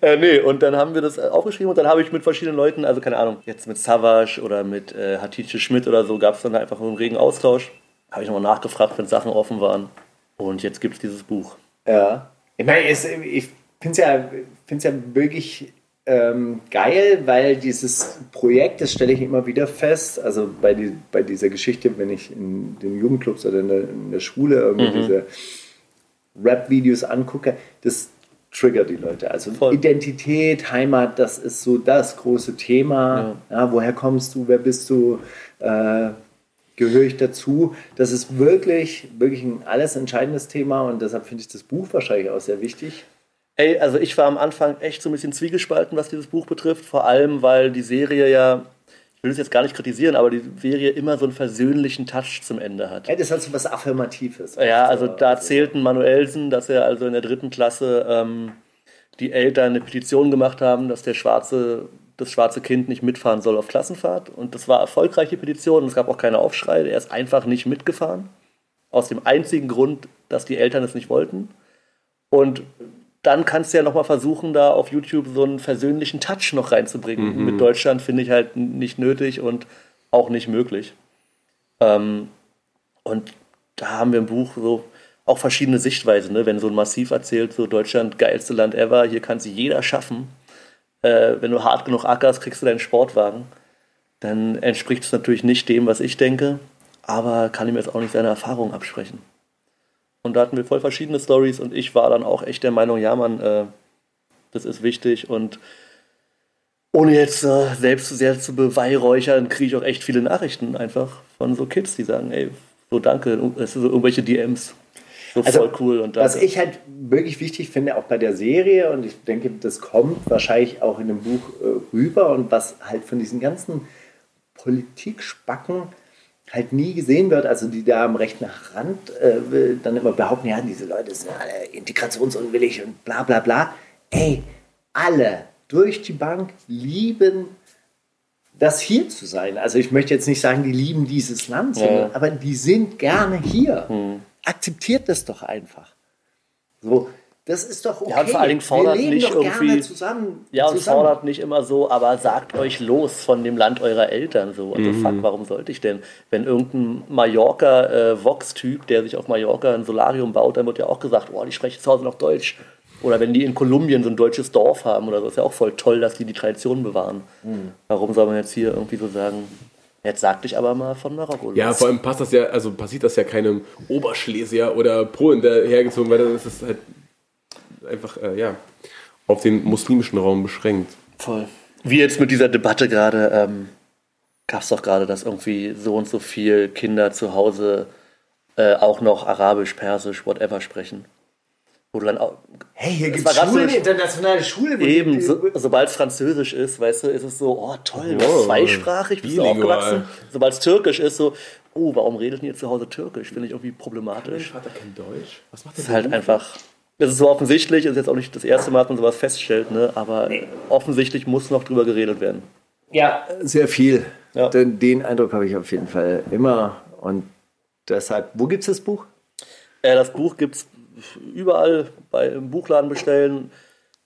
äh, nee, und dann haben wir das äh, aufgeschrieben und dann habe ich mit verschiedenen Leuten, also keine Ahnung, jetzt mit Savage oder mit äh, Hatice Schmidt oder so, gab es dann einfach einen regen Austausch. Habe ich nochmal nachgefragt, wenn Sachen offen waren. Und jetzt gibt es dieses Buch. Ja. Ich meine, es, ich finde es ja, find's ja wirklich ähm, geil, weil dieses Projekt, das stelle ich immer wieder fest, also bei, die, bei dieser Geschichte, wenn ich in den Jugendclubs oder in der, in der Schule irgendwie diese Rap-Videos angucke, das triggert die Leute. Also Voll. Identität, Heimat, das ist so das große Thema. Ja. woher kommst du, wer bist du? Äh, gehöre ich dazu. Das ist wirklich, wirklich ein alles entscheidendes Thema und deshalb finde ich das Buch wahrscheinlich auch sehr wichtig. Ey, also ich war am Anfang echt so ein bisschen zwiegespalten, was dieses Buch betrifft. Vor allem, weil die Serie ja, ich will es jetzt gar nicht kritisieren, aber die Serie immer so einen versöhnlichen Touch zum Ende hat. Ja, das hat so was Affirmatives. Ja, also da erzählten Manuelsen, dass er also in der dritten Klasse ähm, die Eltern eine Petition gemacht haben, dass der schwarze, das schwarze Kind nicht mitfahren soll auf Klassenfahrt. Und das war erfolgreiche Petition und es gab auch keine Aufschrei. Er ist einfach nicht mitgefahren. Aus dem einzigen Grund, dass die Eltern es nicht wollten. Und dann kannst du ja nochmal versuchen, da auf YouTube so einen versöhnlichen Touch noch reinzubringen. Mit Deutschland finde ich halt nicht nötig und auch nicht möglich. Ähm, und da haben wir im Buch so auch verschiedene Sichtweisen. Ne? Wenn so ein Massiv erzählt, so Deutschland geilste Land ever, hier kann es jeder schaffen. Äh, wenn du hart genug ackerst, kriegst du deinen Sportwagen. Dann entspricht es natürlich nicht dem, was ich denke, aber kann ihm jetzt auch nicht seine Erfahrung absprechen. Und da hatten wir voll verschiedene Stories und ich war dann auch echt der Meinung, ja Mann, äh, das ist wichtig und ohne jetzt äh, selbst zu sehr zu beweihräuchern, kriege ich auch echt viele Nachrichten einfach von so Kids, die sagen, ey, so danke, es sind so irgendwelche DMs. So Also, voll cool und Was ich halt wirklich wichtig finde, auch bei der Serie, und ich denke, das kommt wahrscheinlich auch in dem Buch äh, rüber, und was halt von diesen ganzen Politikspacken halt nie gesehen wird, also die da am rechten Rand äh, dann immer behaupten, ja, diese Leute sind alle integrationsunwillig und bla bla bla. Ey, alle durch die Bank lieben das hier zu sein. Also ich möchte jetzt nicht sagen, die lieben dieses Land, sondern, aber die sind gerne hier. Hm. Akzeptiert das doch einfach. So, das ist doch okay. Ja, und vor allen Dingen fordert Wir leben nicht doch gerne irgendwie- zusammen. Ja, und zusammen. fordert nicht immer so, aber sagt euch los von dem Land eurer Eltern. So, also fuck, warum sollte ich denn? Wenn irgendein Mallorca-Vox-Typ, der sich auf Mallorca ein Solarium baut, dann wird ja auch gesagt, oh, die sprechen zu Hause noch Deutsch. Oder wenn die in Kolumbien so ein deutsches Dorf haben oder so, ist ja auch voll toll, dass die die Tradition bewahren. Warum soll man jetzt hier irgendwie so sagen, jetzt sag dich aber mal von Marokko los. Ja, vor allem passt das ja, also passiert das ja keinem Oberschlesier oder Polen, der hergezogen wird. Das ist halt einfach, äh, ja, auf den muslimischen Raum beschränkt. Voll. Wie jetzt mit dieser Debatte gerade, ähm, gab es doch gerade, dass irgendwie so und so viel Kinder zu Hause äh, auch noch Arabisch, Persisch, whatever sprechen. Wo du dann auch, Hey, hier gibt es Schulen, so- internationale Schule. eben, so, sobald es Französisch ist, weißt du, ist es so, oh toll, du Oh, bist zweisprachig, bist du bilingual. aufgewachsen. Sobald es Türkisch ist, so, oh, warum redet ihr zu Hause Türkisch? Finde ich irgendwie problematisch. Vater kennt Deutsch. Was macht Das ist halt einfach. Das ist so offensichtlich, ist jetzt auch nicht das erste Mal, dass man sowas feststellt, ne? aber offensichtlich muss noch drüber geredet werden. Ja, sehr viel. Ja. Den, den Eindruck habe ich auf jeden Fall immer. Und deshalb, wo gibt es das Buch? Äh, das Buch gibt es überall bei, im Buchladen bestellen.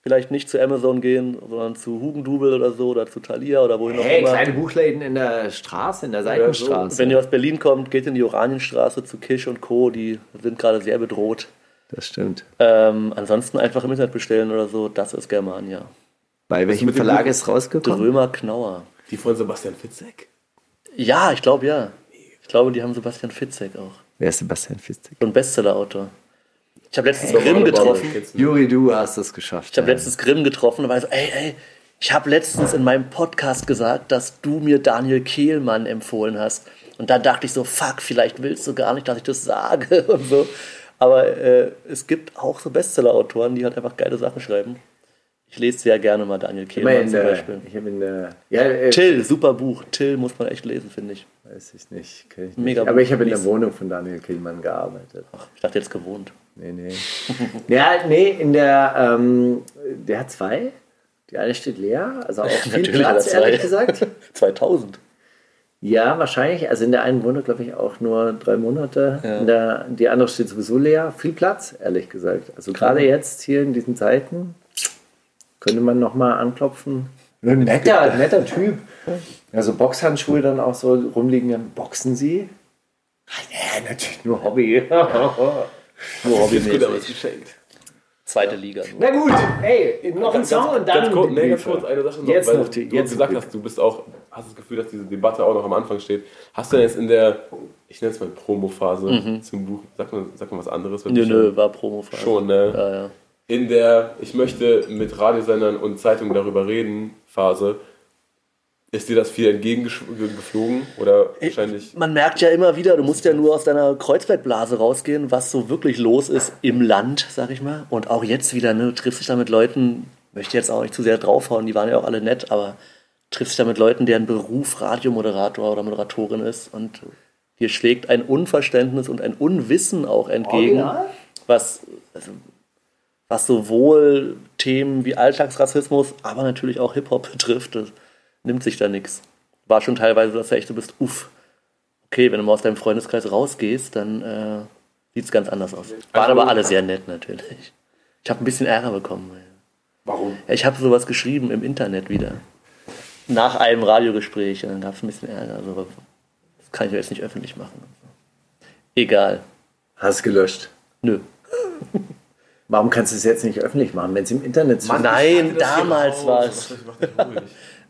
Vielleicht nicht zu Amazon gehen, sondern zu Hugendubel oder so oder zu Thalia oder wohin auch Hey, immer. kleine Buchläden in der Straße, in der Seitenstraße. Wenn ihr aus Berlin kommt, geht in die Oranienstraße zu Kisch und Co. Die sind gerade sehr bedroht. das stimmt. Ähm, ansonsten einfach im Internet bestellen oder so. Das ist Germania. Bei welchem Verlag ist rausgekommen? Drömer Knauer. Die von Sebastian Fitzek. Ja, ich glaube ja. Ich glaube, die haben Sebastian Fitzek auch. Wer ist Sebastian Fitzek? So ein Bestseller-Autor. Ich habe letztens Grimm getroffen. Juri, du hast es geschafft. Ich habe letztens Grimm getroffen und war so, ey, ey, ich habe letztens in meinem Podcast gesagt, dass du mir Daniel Kehlmann empfohlen hast. Und dann dachte ich so, fuck, vielleicht willst du gar nicht, dass ich das sage und so. Aber äh, es gibt auch so Bestseller-Autoren, die halt einfach geile Sachen schreiben. Ich lese sehr gerne mal Daniel Kehlmann zum Beispiel. ich habe in der, ja, äh, Till, super Buch. Till muss man echt lesen, finde ich. weiß ich nicht, ich nicht. Mega aber ich habe in der. Wohnung von Daniel Kielmann gearbeitet. Ich dachte jetzt gewohnt. Nee, nee. ja, nee, in der, ähm, der hat zwei. Die eine steht leer, also auch viel Platz, ehrlich gesagt. 2000. Ja, wahrscheinlich. Also in der einen wohnt glaube ich, auch nur drei Monate. Ja. In der, die andere steht sowieso leer. Viel Platz, ehrlich gesagt. Also gerade jetzt hier in diesen Zeiten könnte man noch mal anklopfen. Ein netter, netter Typ. Also Boxhandschuhe dann auch so rumliegen. Dann boxen Sie? Ah, Ja, natürlich nur Hobby. Nur Ist gut, aber hobbymäßig. ist geschenkt. Zweite Liga. Na gut, ey, noch ein Song und dann Ganz kurz, nee, ganz kurz eine Sache noch, Jetzt weil noch die- du jetzt gesagt hast, du bist auch, hast das Gefühl, dass diese Debatte auch noch am Anfang steht. Hast du denn jetzt in der, ich nenne es mal Promo-Phase zum Buch, sag mal, sag mal was anderes? Nö, nö, war promo Schon, ne? Ja, ja. In der, ich möchte mit Radiosendern und Zeitungen darüber reden, Phase, ist dir das viel entgegengeflogen? Oder wahrscheinlich. Man merkt ja immer wieder, du musst ja nur aus deiner Kreuzbergblase rausgehen, was so wirklich los ist im Land, sag ich mal. Und auch jetzt wieder, ne, du triffst dich da mit Leuten, möchte jetzt auch nicht zu sehr draufhauen, die waren ja auch alle nett, aber triffst dich da mit Leuten, deren Beruf Radiomoderator oder Moderatorin ist und dir schlägt ein Unverständnis und ein Unwissen auch entgegen, Original? was, also, was sowohl Themen wie Alltagsrassismus, aber natürlich auch Hip-Hop betrifft. Das nimmt sich da nichts. War schon teilweise, dass du echt so bist, uff, okay, wenn du mal aus deinem Freundeskreis rausgehst, dann äh, sieht es ganz anders aus. Waren aber alle sehr nett natürlich. Ich habe ein bisschen Ärger bekommen. Warum? Ich habe sowas geschrieben im Internet wieder. Nach einem Radiogespräch. und Dann gab es ein bisschen Ärger. Also, das kann ich jetzt nicht öffentlich machen. Egal. Hast gelöscht. Nö. Warum kannst du es jetzt nicht öffentlich machen, wenn es im Internet zu Nein, damals war es.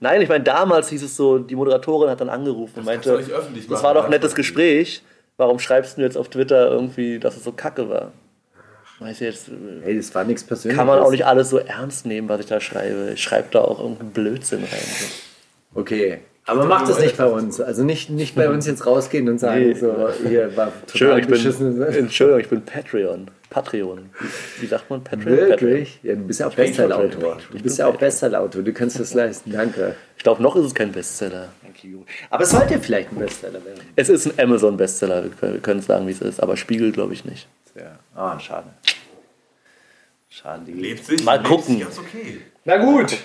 Nein, ich meine, damals hieß es so, die Moderatorin hat dann angerufen und du meinte, nicht öffentlich das machen, war doch ein das nettes Gespräch. Warum schreibst du jetzt auf Twitter irgendwie, dass es so kacke war? Weiß ich jetzt, äh, Hey, das war nichts Persönliches. kann man auch nicht alles so ernst nehmen, was ich da schreibe. Ich schreibe da auch irgendeinen Blödsinn rein. Okay. Aber macht das nicht bei uns. Also nicht, nicht bei uns jetzt rausgehen und sagen, Nee. so, hier war total Entschuldigung, ich beschissen. bin, Entschuldigung, ich bin Patreon. Patreon. Wie sagt man Patreon? Patreon. Wirklich? Ja, du bist ja auch Bestsellerautor. Du bist ja auch Bestsellerautor. Du kannst das leisten. Danke. Ich glaube, noch ist es kein Bestseller. Aber es sollte vielleicht ein Bestseller werden. Es ist ein Amazon-Bestseller. Wir können, wir können sagen, wie es ist. Aber Spiegel glaube ich nicht. Ja. Ah, schade. Schade. Lebt sich? Mal lebt gucken. sich Ganz okay. Na gut.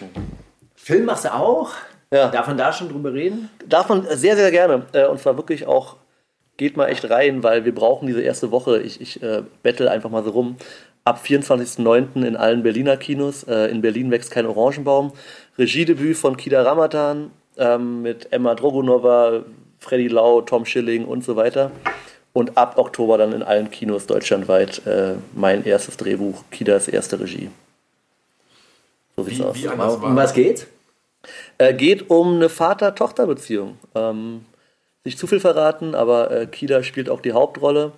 Film machst du auch? Ja. Darf man da schon drüber reden? Darf man sehr, sehr gerne. Äh, Und zwar wirklich auch, geht mal echt rein, weil wir brauchen diese erste Woche. Ich, ich äh, bettel einfach mal so rum. Ab 24.09. in allen Berliner Kinos. Äh, in Berlin wächst kein Orangenbaum. Regiedebüt von Kida Ramadan ähm, mit Emma Drogonova, Freddy Lau, Tom Schilling und so weiter. Und ab Oktober dann in allen Kinos deutschlandweit äh, mein erstes Drehbuch, Kidas erste Regie. So sieht's Wie, aus. wie anders Um was geht's? Äh, geht um eine Vater-Tochter-Beziehung. Ähm, nicht zu viel verraten, aber äh, Kida spielt auch die Hauptrolle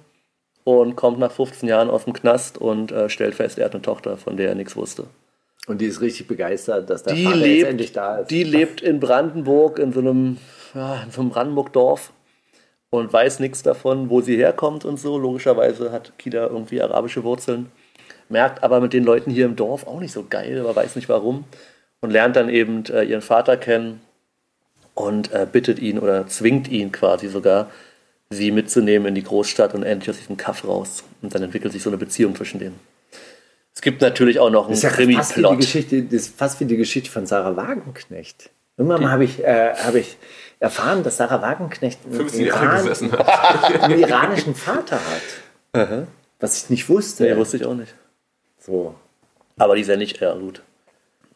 und kommt nach 15 Jahren aus dem Knast und äh, stellt fest, er hat eine Tochter, von der er nichts wusste. Und die ist richtig begeistert, dass der Die Vater jetzt endlich lebt, da ist. die lebt in Brandenburg, in so einem, ja, in so einem Brandenburg-Dorf und weiß nichts davon, wo sie herkommt und so. Logischerweise hat Kida irgendwie arabische Wurzeln. Merkt aber mit den Leuten hier im Dorf auch nicht so geil, aber weiß nicht warum. Und lernt dann eben äh, ihren Vater kennen und äh, bittet ihn oder zwingt ihn quasi sogar, sie mitzunehmen in die Großstadt und endlich aus diesem Kaff raus. Und dann entwickelt sich so eine Beziehung zwischen denen. Es gibt natürlich auch noch einen ja fast wie, die Krimi-Plot. Geschichte, das ist fast wie die Geschichte von Sarah Wagenknecht. Irgendwann mal habe ich, äh, habe ich erfahren, dass Sarah Wagenknecht einen, 15 Jahre Iran, gesessen hat. einen iranischen Vater hat. Was ich nicht wusste. Nee, wusste ich auch nicht. so. Aber die ist ja nicht, ja gut.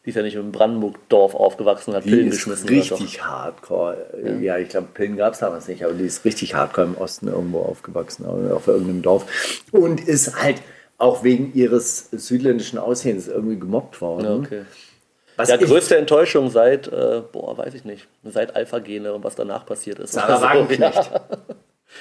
Die ist ja nicht im Brandenburg-Dorf aufgewachsen, hat Die Pillen ist geschmissen. richtig hardcore. Ja, ich glaube, Pillen gab es damals nicht, aber die ist richtig hardcore im Osten irgendwo aufgewachsen, auf irgendeinem Dorf. Und ist halt auch wegen ihres südländischen Aussehens irgendwie gemobbt worden. Ja, okay. Was Ja, größte Enttäuschung seit, äh, boah, weiß ich nicht, seit Alpha-Gene und was danach passiert ist. Sarah Also, Wagenknecht. Ja,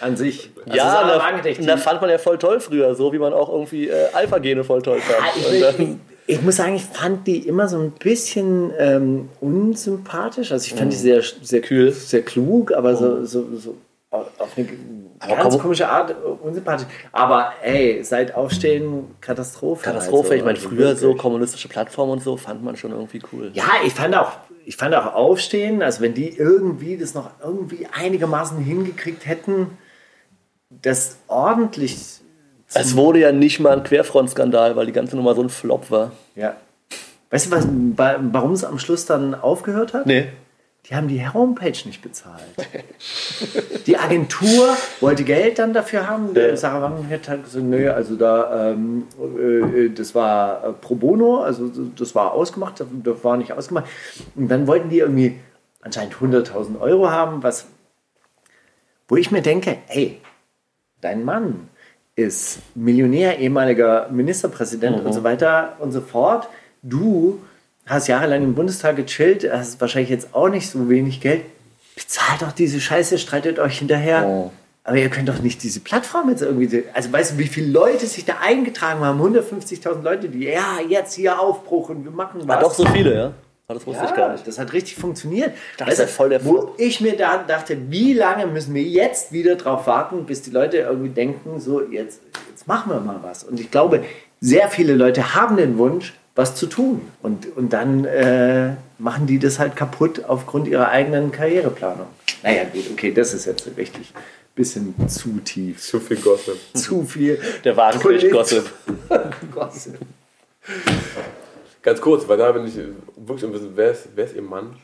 An sich. Also ja Sarah da, da fand man ja voll toll früher, so wie man auch irgendwie äh, Alpha-Gene voll toll fand. Und ich, ich, muss sagen, ich fand die immer so ein bisschen ähm, unsympathisch. Also ich fand die sehr, sehr, Kühl. sehr klug, aber so, so, so auf eine Aber ganz komische Art äh, unsympathisch. Aber ey, seit Aufstehen Katastrophe. Katastrophe. Also, ich meine, also früher so wirklich. kommunistische Plattformen und so fand man schon irgendwie cool. Ja, ich fand auch, ich fand auch Aufstehen, also wenn die irgendwie das noch irgendwie einigermaßen hingekriegt hätten, das ordentlich. Es wurde ja nicht mal ein Querfrontskandal, weil die ganze Nummer so ein Flop war. Ja. Weißt du, was, wa- warum es am Schluss dann aufgehört hat? Nee. Die haben die Homepage nicht bezahlt. Die Agentur wollte Geld dann dafür haben. Der Sarah Wagenknecht hat gesagt, nö, also da, ähm, äh, das war äh, pro bono, also das war ausgemacht, das- war nicht ausgemacht. Und dann wollten die irgendwie anscheinend 100.000 Euro haben, was, wo ich mir denke, ey, dein Mann ist Millionär, ehemaliger Ministerpräsident und so weiter und so fort. Du hast jahrelang im Bundestag gechillt, hast wahrscheinlich jetzt auch nicht so wenig Geld. Bezahlt doch diese Scheiße, streitet euch hinterher. Oh. Aber ihr könnt doch nicht diese Plattform jetzt irgendwie. Also weißt du, wie viele Leute sich da eingetragen haben? 150.000 Leute, die, ja, jetzt hier Aufbruch und wir machen was. War doch so viele, ja? Ah, Das wusste ich gar nicht. Das hat richtig funktioniert. Das ist ja voll der wo ich mir da dachte, wie lange müssen wir jetzt wieder drauf warten, bis die Leute irgendwie denken, so jetzt, jetzt machen wir mal was. Und ich glaube, sehr viele Leute haben den Wunsch, was zu tun. Und, und dann äh, machen die das halt kaputt aufgrund ihrer eigenen Karriereplanung. Naja, gut, okay, das ist jetzt richtig bisschen zu tief. Zu viel Gossip. Zu viel. Der Wagenknecht-Gossip. Gossip. Ganz kurz, weil da bin ich wirklich ein bisschen, wer ist, wer ist ihr Mann?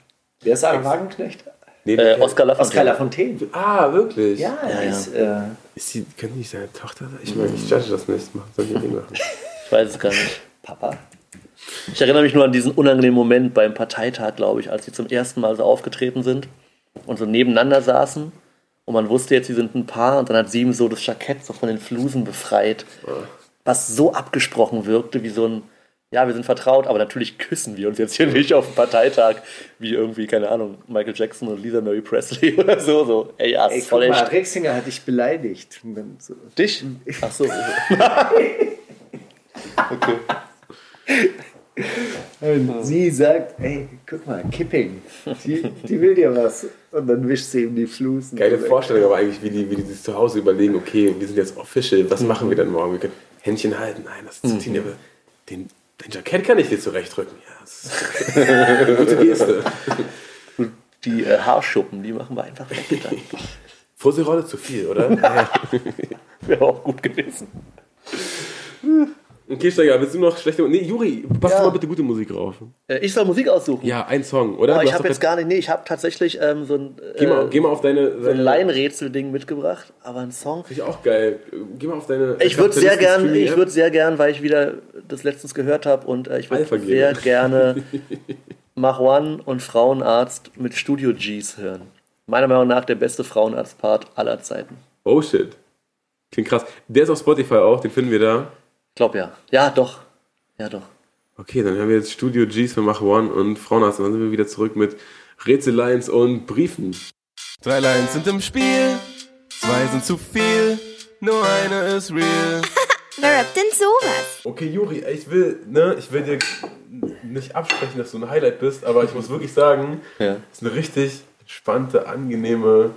Wer ist Sarah Wagenknecht? Nee, Äh, Oskar Lafontaine. Lafontaine. Ah, wirklich? Ja, er ja. ist... Äh, Ist sie, könnte nicht seine Tochter sein? Ich meine, ich judge das nicht. Machen soll ich nicht machen. Ich weiß es gar nicht. Papa. Ich erinnere mich nur an diesen unangenehmen Moment beim Parteitag, glaube ich, als sie zum ersten Mal so aufgetreten sind und so nebeneinander saßen. Und man wusste jetzt, sie sind ein Paar. Und dann hat sie ihm so das Jackett so von den Flusen befreit. Was so abgesprochen wirkte, wie so ein, ja, wir sind vertraut, aber natürlich küssen wir uns jetzt hier nicht auf dem Parteitag, wie irgendwie, keine Ahnung, Michael Jackson und Lisa Mary Presley oder so. so. Ey, ja, Ey, voll guck mal, echt. Rexinger hat dich beleidigt. So. Dich? Ach so. okay. Und sie sagt, ey, guck mal, Kipping. Die, die will dir was. Und dann wischt sie ihm die Flusen. Geile Vorstellung, aber eigentlich, wie die, wie die sich zu Hause überlegen, okay, wir sind jetzt official, was machen wir denn morgen? Wir können Händchen halten, nein, das ist zu ziehen, aber den, den Jackett kann ich dir zurechtrücken. Ja, das ist eine gute Geste. Die äh, Haarschuppen, die machen wir einfach weg. Dann. Fusselrolle zu viel, oder? Wäre auch gut gewesen. Okay, Steiger, willst du noch schlechte Nee, Juri, pass Ja. mal bitte gute Musik drauf. Äh, ich soll Musik aussuchen. Ja, ein Song, oder? Oh, ich habe jetzt gar nicht, nee, ich habe tatsächlich ähm, so ein, Geh mal, äh, geh mal auf deine. so ein Laienrätsel-Ding mitgebracht, aber ein Song. Finde ich auch geil. Geh mal auf deine. Ich würde sehr gern, ich würde sehr gern, weil ich wieder das letztens gehört habe und äh, ich würde sehr gerne Mach One und Frauenarzt mit Studio Gs hören. Meiner Meinung nach der beste Frauenarzt-Part aller Zeiten. Oh shit. Klingt krass. Der ist auf Spotify auch, den finden wir da. Ich glaube ja. Ja, doch. Ja, doch. Okay, dann haben wir jetzt Studio Gs für Mach One und Frauenarzt. Und dann sind wir wieder zurück mit Rätsellines und Briefen. Drei Lines sind im Spiel, zwei sind zu viel, nur eine ist real. Wer rappt denn sowas? Okay, Juri, ich will, ne, ich will dir nicht absprechen, dass du ein Highlight bist, aber ich muss wirklich sagen, Ja. es ist eine richtig entspannte, angenehme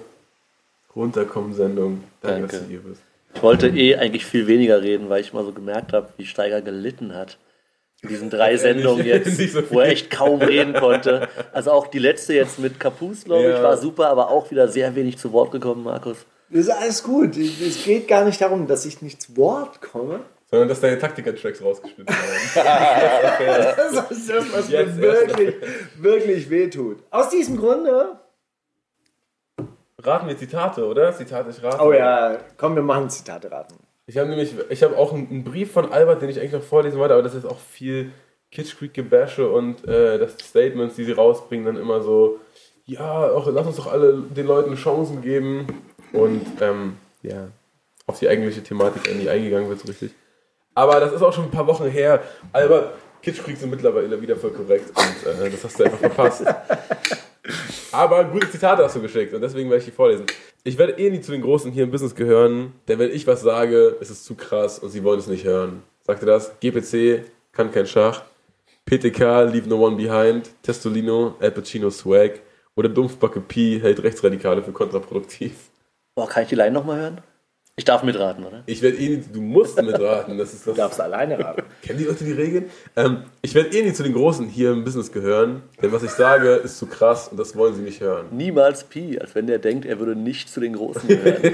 Runterkommen-Sendung. Danke, Danke. dass du hier bist. Ich wollte eh eigentlich viel weniger reden, weil ich mal so gemerkt habe, wie Steiger gelitten hat. In diesen drei Sendungen jetzt, so wo er echt kaum reden konnte. Also auch die letzte jetzt mit Kapus, glaube ich, Ja. war super, aber auch wieder sehr wenig zu Wort gekommen, Markus. Das ist alles gut. Es geht gar nicht darum, dass ich nicht zu Wort komme. Sondern, dass deine Taktiker-Tracks rausgeschnitten werden. Das ist das, was mir wirklich, wirklich wehtut. Aus diesem Grunde. Raten wir Zitate, oder? Zitate, ich rate. Oh ja, komm, wir machen Zitate raten. Ich habe nämlich, ich habe auch einen, Brief von Albert, den ich eigentlich noch vorlesen wollte, aber das ist auch viel Kitsch Creek Gebäsche und äh, das Statements, die sie rausbringen, dann immer so, ja, auch, lass uns doch alle den Leuten Chancen geben und ähm, ja, auf die eigentliche Thematik nie eingegangen wird so richtig. Aber das ist auch schon ein paar Wochen her. Albert, Kitsch Creek sind mittlerweile wieder voll korrekt und äh, das hast du einfach verpasst. Aber gute Zitate hast du geschickt und deswegen werde ich die vorlesen. Ich werde eh nie zu den Großen hier im Business gehören, denn wenn ich was sage, ist es zu krass und sie wollen es nicht hören. Sagt ihr das? GPC kann kein Schach. PTK, Leave No One Behind. Testolino, Al Pacino Swag. Oder Dumpfbacke P hält Rechtsradikale für kontraproduktiv. Boah, kann ich die Line nochmal hören? Ich darf mitraten, oder? Ich werde eh nie, du musst mitraten. Das ist das. Du darfst alleine raten. Kennen die Leute die Regeln? Ähm, ich werde eh nie zu den Großen hier im Business gehören, denn was ich sage, ist zu krass und das wollen sie nicht hören. Niemals Pi, als wenn der denkt, er würde nicht zu den Großen gehören.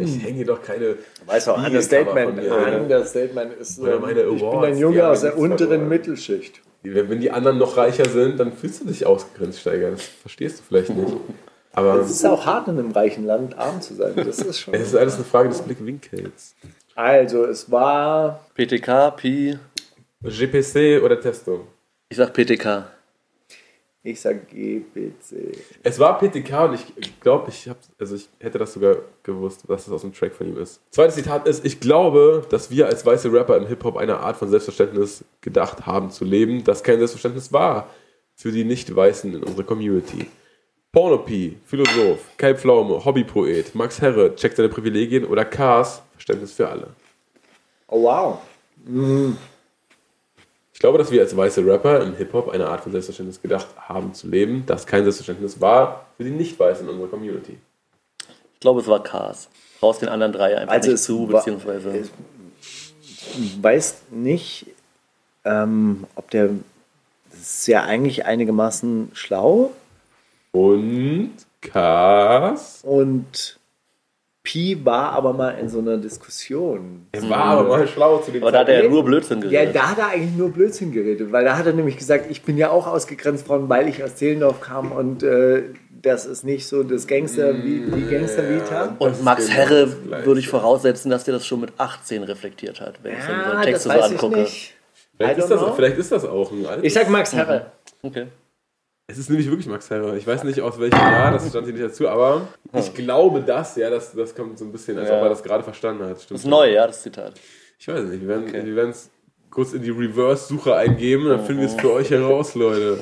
Ich hänge hier doch keine. Weißt du, Understatement. Understatement ist, Oder ähm, meine ich bin ein Junge aus der unteren. Mittelschicht. Wenn die anderen noch reicher sind, dann fühlst du dich ausgegrenzt, Steiger. Das verstehst du vielleicht nicht. Aber Es ist auch hart, in einem reichen Land arm zu sein. Das ist schon. es ist alles eine Frage des Blickwinkels. Also, es war. PTK, Pi. GPC oder Testo? Ich sag PTK. Ich sag GPC. Es war PTK und ich glaube, ich, hab, also ich hätte das sogar gewusst, dass das aus dem Track von ihm ist. Zweites Zitat ist, ich glaube, dass wir als weiße Rapper im Hip-Hop eine Art von Selbstverständnis gedacht haben zu leben, das kein Selbstverständnis war für die Nicht-Weißen in unserer Community. Pornopie, Philosoph, Kai Pflaume, Hobbypoet, Max Herre, checkt seine Privilegien oder Cars, Verständnis für alle. Oh, wow. Ich glaube, dass wir als weiße Rapper im Hip-Hop eine Art von Selbstverständnis gedacht haben zu leben, das kein Selbstverständnis war für die Nicht-Weißen in unserer Community. Ich glaube, es war Cars. Raus den anderen drei einfach Also nicht zu, beziehungsweise. Ich weiß nicht, ähm, ob der. Das ist ja eigentlich einigermaßen schlau. Und Cars. Und Pi war aber mal in so einer Diskussion. Es war aber mal schlau zu dem Aber da hat er ja nur Blödsinn Ja, geredet. da hat er eigentlich nur Blödsinn geredet, weil da hat er nämlich gesagt, ich bin ja auch ausgegrenzt worden, weil ich aus Zehlendorf kam und äh, das ist nicht so das Gangster, wie die Gangster-Vita. Und Max genau Herre würde ich voraussetzen, dass der das schon mit 18 reflektiert hat, wenn ich so Ja, seine das Texte so weiß ich angucke. nicht. Vielleicht ist, das, vielleicht ist das auch ein altes. Ich sag Max Herre. Okay. Es ist nämlich wirklich Max Herre. Ich weiß nicht aus welchem Jahr, das stand hier nicht dazu, aber ich glaube das, ja, das, das kommt so ein bisschen, als Ja. ob er das gerade verstanden hat. Stimmt Das ist neu, ja, das Zitat. Ich weiß nicht, wir werden Okay. es kurz in die Reverse-Suche eingeben, dann finden wir es für euch heraus, Leute.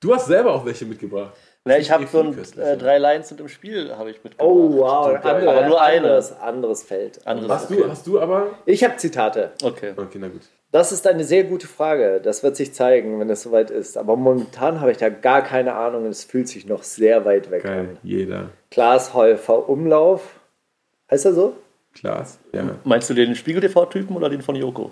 Du hast selber auch welche mitgebracht. Ja, ich habe so ein, äh, drei Lines sind im Spiel, habe ich mitgebracht. Oh wow, Andere- aber nur eine. anderes, anderes Feld. Anderes, Hast okay. du, hast du aber. Ich habe Zitate. Okay. Okay, na gut. Das ist eine sehr gute Frage. Das wird sich zeigen, wenn es soweit ist. Aber momentan habe ich da gar keine Ahnung und es fühlt sich noch sehr weit weg Geil, an. jeder. Klaas Häufer Umlauf. Heißt er so? Klaas, ja. Meinst du den Spiegel-TV-Typen oder den von Joko?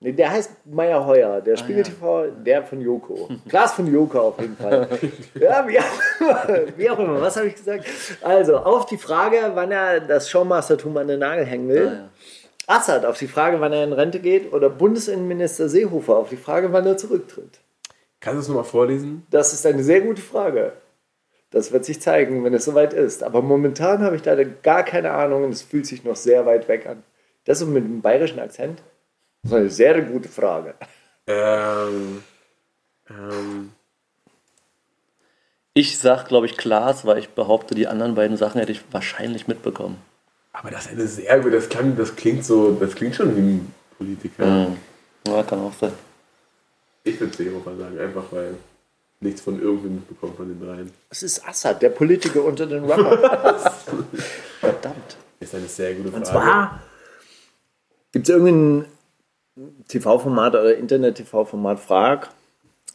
Nee, der heißt Meier Heuer. Der Spiegel TV, der von Joko. Klaas von Joko auf jeden Fall. ja, wie auch immer. Wie auch immer. Was habe ich gesagt? Also, auf die Frage, wann er das Showmastertum an den Nagel hängen will. Ah, ja. Assad auf die Frage, wann er in Rente geht. Oder Bundesinnenminister Seehofer auf die Frage, wann er zurücktritt. Kannst du es nochmal vorlesen? Das ist eine sehr gute Frage. Das wird sich zeigen, wenn es soweit ist. Aber momentan habe ich da gar keine Ahnung und es fühlt sich noch sehr weit weg an. Das so mit einem bayerischen Akzent? Das ist eine sehr gute Frage. Ähm. Ähm. Ich sag, glaube ich, Klaas, weil ich behaupte, die anderen beiden Sachen hätte ich wahrscheinlich mitbekommen. Aber das ist eine sehr gute, das, klang, das klingt so, das klingt schon wie ein Politiker. Ja, kann auch sein. Ich würde Seehofer sagen, einfach weil nichts von irgendwem mitbekommen von den dreien. Es ist Assad, der Politiker unter den Rappern. Verdammt. Ist eine sehr gute Frage. Und zwar gibt es irgendein TV-Format oder Internet-TV-Format, Frag.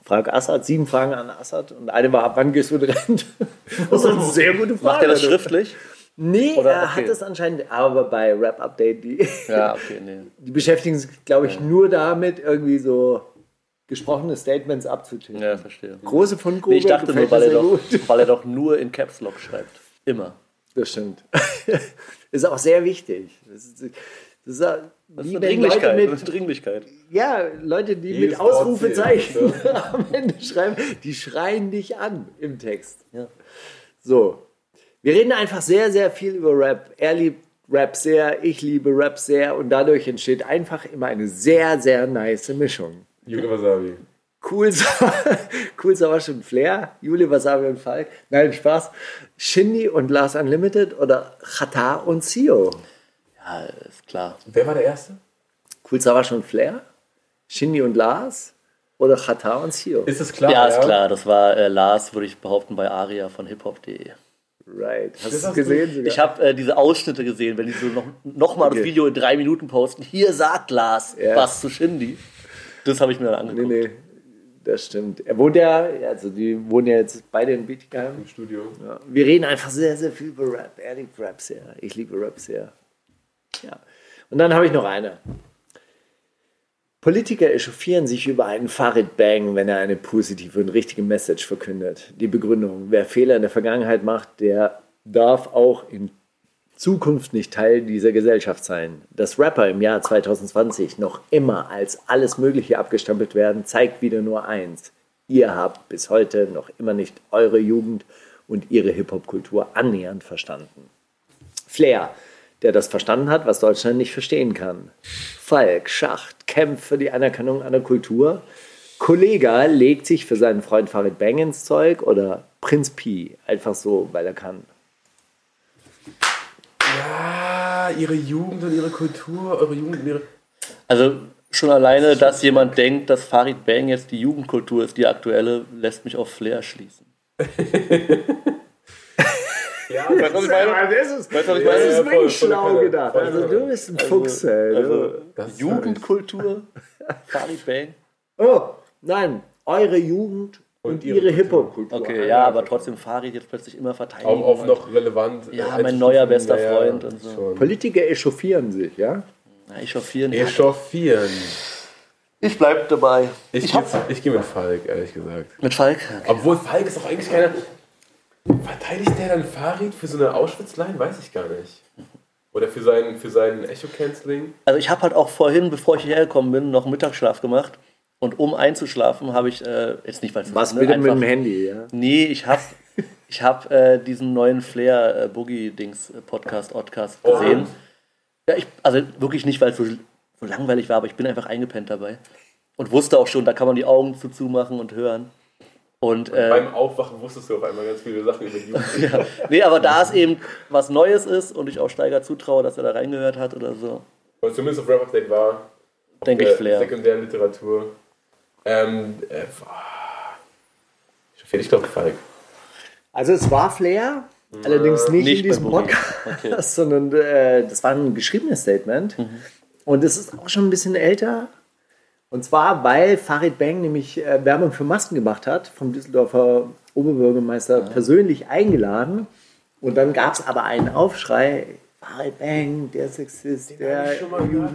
Frag Assad, sieben Fragen an Assad und eine war, ab wann gehst du in Rente? Das ist eine sehr gute Frage. Macht er das schriftlich? Nee, Oder- er okay. hat das anscheinend, aber bei Rap Update, die, Ja, okay, nee. die beschäftigen sich, glaube ich, nur damit, irgendwie so gesprochene Statements abzutippen. Ja, verstehe. Große Fundgrube. Nee, ich dachte nur, weil er, doch, weil er doch nur in Caps Lock schreibt. Immer. Das stimmt. ist auch sehr wichtig. Das ist, das ist, Das wie ist eine Dringlichkeit. Mit, eine Dringlichkeit. ja, Leute, die Jedes mit Ausrufezeichen am Ende schreiben, die schreien dich an im Text. Ja. So. Wir reden einfach sehr, sehr viel über Rap. Er liebt Rap sehr, ich liebe Rap sehr und dadurch entsteht einfach immer eine sehr, sehr nice Mischung. Jule Wasabi. Cool, cool Sauersch und Flair, Juli Wasabi und Falk. Nein, Spaß. Shindy und Lars Unlimited oder Chata und Sio. Ja, ist klar. Wer war der Erste? Cool Sauersch und Flair, Shindy und Lars oder Chata und Sio. Ist das klar? Ja, ist klar. Das war äh, Lars, würde ich behaupten, bei Aria von hiphop.de. Right. Hast du Das es hast gesehen? du- sogar? Ich habe äh, diese Ausschnitte gesehen, wenn die so noch, noch mal das Okay. Video in drei Minuten posten. Hier sagt Lars Ja. was zu Shindy. Das habe ich mir dann Nee, angeguckt. nee. Das stimmt. Er wohnt ja, also die wohnen ja jetzt beide in Bietigheim. Im Studio. Ja. Wir reden einfach sehr, sehr viel über Rap. Er liebt Rap sehr. Ich liebe Rap sehr. Ja. Und dann habe ich noch eine. Politiker echauffieren sich über einen Farid Bang, wenn er eine positive und richtige Message verkündet. Die Begründung, wer Fehler in der Vergangenheit macht, der darf auch in Zukunft nicht Teil dieser Gesellschaft sein. Dass Rapper im Jahr 2020 noch immer als alles Mögliche abgestempelt werden, zeigt wieder nur eins. Ihr habt bis heute noch immer nicht eure Jugend und ihre Hip-Hop-Kultur annähernd verstanden. Flair, der das verstanden hat, was Deutschland nicht verstehen kann. Falk, Schacht, kämpft für die Anerkennung einer Kultur. Kollega legt sich für seinen Freund Farid Bang ins Zeug oder Prinz Pi, einfach so, weil er kann. Ja, ihre Jugend und ihre Kultur, eure Jugend und ihre. Also schon alleine, dass jemand denkt, dass Farid Bang jetzt die Jugendkultur ist, die aktuelle, lässt mich auf Flair schließen. Ja, Weißt du, was ich meine? Das ist, Weißt du, was ich das meine? ist wirklich schlau gedacht. Also du bist ein Fuchs, ey. Also, Das Jugendkultur, Farid Bang. Oh, nein, eure Jugend und, Und ihre ihre Kultur. Hip-Hop-Kultur. Okay, ja, aber trotzdem Farid jetzt plötzlich immer verteidigen. Auch auf noch relevant. Ja, äh, mein neuer bester Freund und so. schon. Politiker echauffieren sich, ja? Na, ich chauffieren. Echauffieren. Ich bleib dabei. Ich, ich, ich gehe mit Falk, ehrlich gesagt. Mit Falk? Obwohl Falk ist doch eigentlich keiner. Verteidigt der dann Farid für so eine Auschwitz-Line? Weiß ich gar nicht. Oder für sein, für sein Echo-Canceling? Also ich habe halt auch vorhin, bevor ich hierher gekommen bin, noch einen Mittagsschlaf gemacht. Und um einzuschlafen, habe ich, äh, jetzt nicht, weil es Was ne, bitte mit dem Handy, ja? Nee, ich habe ich hab, äh, diesen neuen Flair äh, äh, Podcast, Oddcast gesehen. Ja, ich, also wirklich nicht, weil es so, so langweilig war, aber ich bin einfach eingepennt dabei. Und wusste auch schon, da kann man die Augen zu zumachen und hören. Und, äh, Beim Aufwachen wusstest du auf einmal ganz viele Sachen über die ja, nee, aber da es eben was Neues ist und ich auch Steiger zutraue, dass er da reingehört hat oder so, Und zumindest auf Rap Update war. denke ich äh, Flair. Sekundärliteratur. Ähm, äh, ich glaube Falk. Also es war Flair, allerdings nicht, nicht in diesem. Podcast, Okay. sondern äh, das war ein geschriebenes Statement. Und es ist auch schon ein bisschen älter. Und zwar, weil Farid Bang nämlich äh, Werbung für Masken gemacht hat, vom Düsseldorfer Oberbürgermeister persönlich eingeladen. Und dann gab es aber einen Aufschrei, Farid Bang, der Sexist, der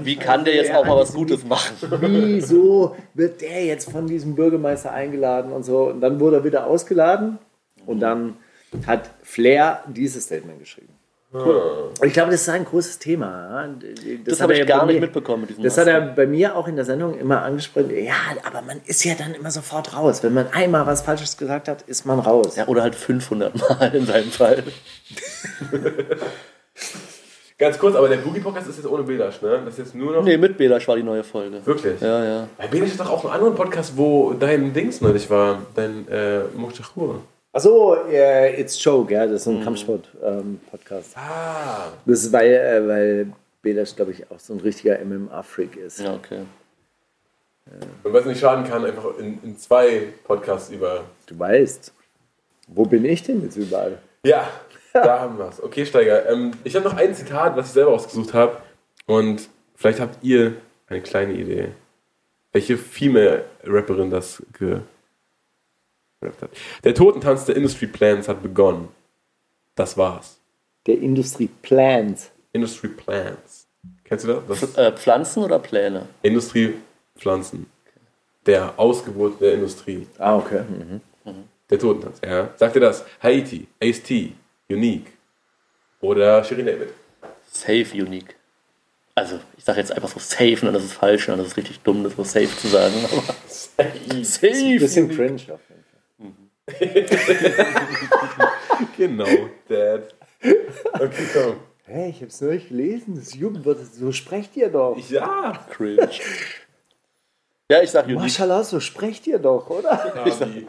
Wie kann der jetzt auch mal was Gutes machen? wieso wird der jetzt von diesem Bürgermeister eingeladen und so. Und dann wurde er wieder ausgeladen und dann hat Flair dieses Statement geschrieben. Und ich glaube, das ist ein großes Thema. Das hat habe er ich gar bei nicht mir- mitbekommen mit diesem Das hat er bei mir auch in der Sendung immer angesprochen. Ja, aber man ist ja dann immer sofort raus. Wenn man einmal was Falsches gesagt hat, ist man raus. Ja, oder halt 500 Mal in seinem Fall. Ganz kurz, aber der Boogie-Podcast ist jetzt ohne Belasch, ne? Das ist jetzt nur noch. Nee, mit Belasch war die neue Folge. Wirklich? Ja, ja. Bei Belasch ist doch auch einen anderen Podcast, wo dein Dings neulich war. Dein äh, Mochachur. Achso, äh, It's Joke, ja, das ist ein Kampfsport-Podcast. Ah. das ist, weil, äh, weil Belasch, glaube ich, auch so ein richtiger MMA-Freak ist. Ja, okay. Und was nicht schaden kann, einfach in, in zwei Podcasts über. Du weißt, wo bin ich denn jetzt überall? Ja, da haben wir es. Okay, Steiger. Ähm, ich habe noch ein Zitat, was ich selber ausgesucht habe. Und vielleicht habt ihr eine kleine Idee, welche Female-Rapperin das gerappt hat. Der Totentanz der Industry Plans hat begonnen. Das war's. Der Industrie Plans. Industry Plans. Kennst du das? das Äh, Pflanzen oder Pläne? Industriepflanzen. Der Ausgeburt der Industrie. Ah, okay. Der Totentanz, ja. Sagt ihr das? Haiti, Ace-T, Unique oder Shirin David? Safe unique. Also, ich sage jetzt einfach so safe, und das ist falsch, und das ist richtig dumm, das so safe zu sagen. Aber safe. Ein bisschen cringe. Genau, Dad. Okay, komm. Hey, ich hab's neulich gelesen, das Jugendwort, so sprecht ihr doch. Ja. Cringe. Ja, ich sag unique. Maschallah, so sprecht ihr doch, oder? Abi.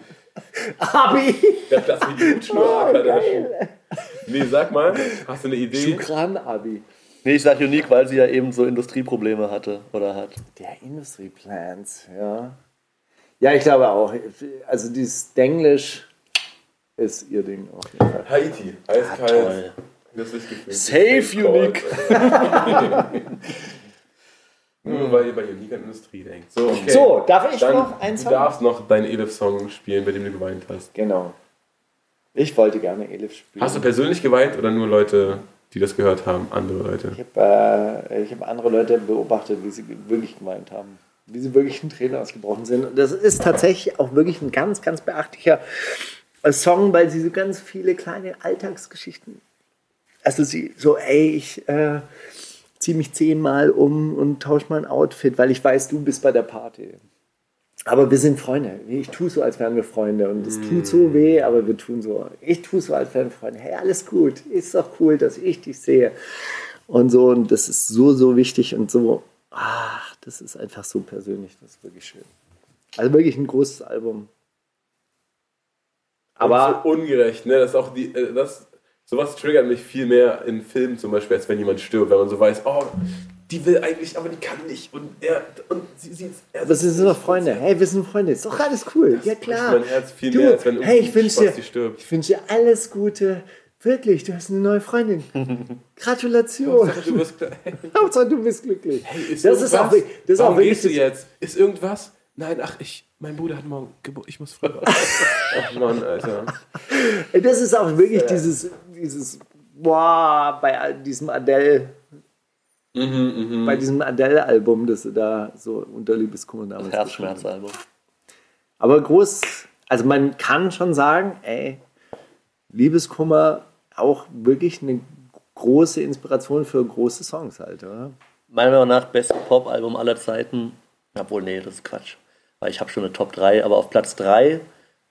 Abi! Der Platz wie die Hutschnur. nee, sag mal, hast du eine Idee? Schukran, Abi. Nee, ich sag unique, weil sie ja eben so Industrieprobleme hatte oder hat. Der Industry Plans, ja. Ja, ich glaube auch. Also dieses Denglisch ist ihr Ding auf jeden Fall. Haiti, eiskalt. Das Lichtgefühl. Safe unique. Nur weil ihr bei Unique an Industrie denkt. So, okay. So, darf ich Dann, noch einen Du Song? darfst noch deinen Elif-Song spielen, bei dem du geweint hast. Genau. Ich wollte gerne Elif spielen. Hast du persönlich geweint oder nur Leute, die das gehört haben? Andere Leute? Ich habe äh, ich hab andere Leute beobachtet, wie sie wirklich gemeint haben. Wie sie wirklich in Tränen ausgebrochen sind. Und das ist tatsächlich auch wirklich ein ganz, ganz beachtlicher äh, Song, weil sie so ganz viele kleine Alltagsgeschichten. Also sie so, ey, ich äh, ziehe mich zehnmal um und tausche mein Outfit, weil ich weiß, du bist bei der Party. Aber wir sind Freunde. Ich tue so, als wären wir Freunde. Und es tut so weh, aber wir tun so. Ich tue so, als wären wir Freunde. Hey, alles gut. Ist doch cool, dass ich dich sehe. Und so. Und das ist so, so wichtig und so. Ach, das ist einfach so persönlich. Das ist wirklich schön. Also wirklich ein großes Album. Aber so ungerecht, ne? Das ist auch die, äh, das, sowas triggert mich viel mehr in Filmen zum Beispiel, als wenn jemand stirbt, wenn man so weiß, oh, die will eigentlich, aber die kann nicht. Und er, und sie sieht er aber sie sind doch Freunde. Hey, wir sind Freunde. Ist doch alles cool. Ja, klar. mein Herz viel Du, mehr, als wenn hey, ich wünsche dir, ich wünsche dir alles Gute. Wirklich, du hast eine neue Freundin. Gratulation. Du bist, hey, Hauptsache, du bist glücklich. ist das ist auch, irgendwas? das ist auch wirklich gehst du jetzt? Ist irgendwas? Nein, ach, ich, mein Bruder hat morgen Geburt, ich muss früher. ach Mann, Alter. Das ist auch wirklich dieses, dieses, boah, bei diesem Adele, Mhm, bei diesem Adele-Album, das sie da so unter Liebeskummer damals Herzschmerzalbum. Aber groß, also man kann schon sagen, ey, Liebeskummer auch wirklich eine große Inspiration für große Songs halt, oder? Meiner Meinung nach beste Pop-Album aller Zeiten. Obwohl, nee, das ist Quatsch. Weil ich habe schon eine Top 3, aber auf Platz 3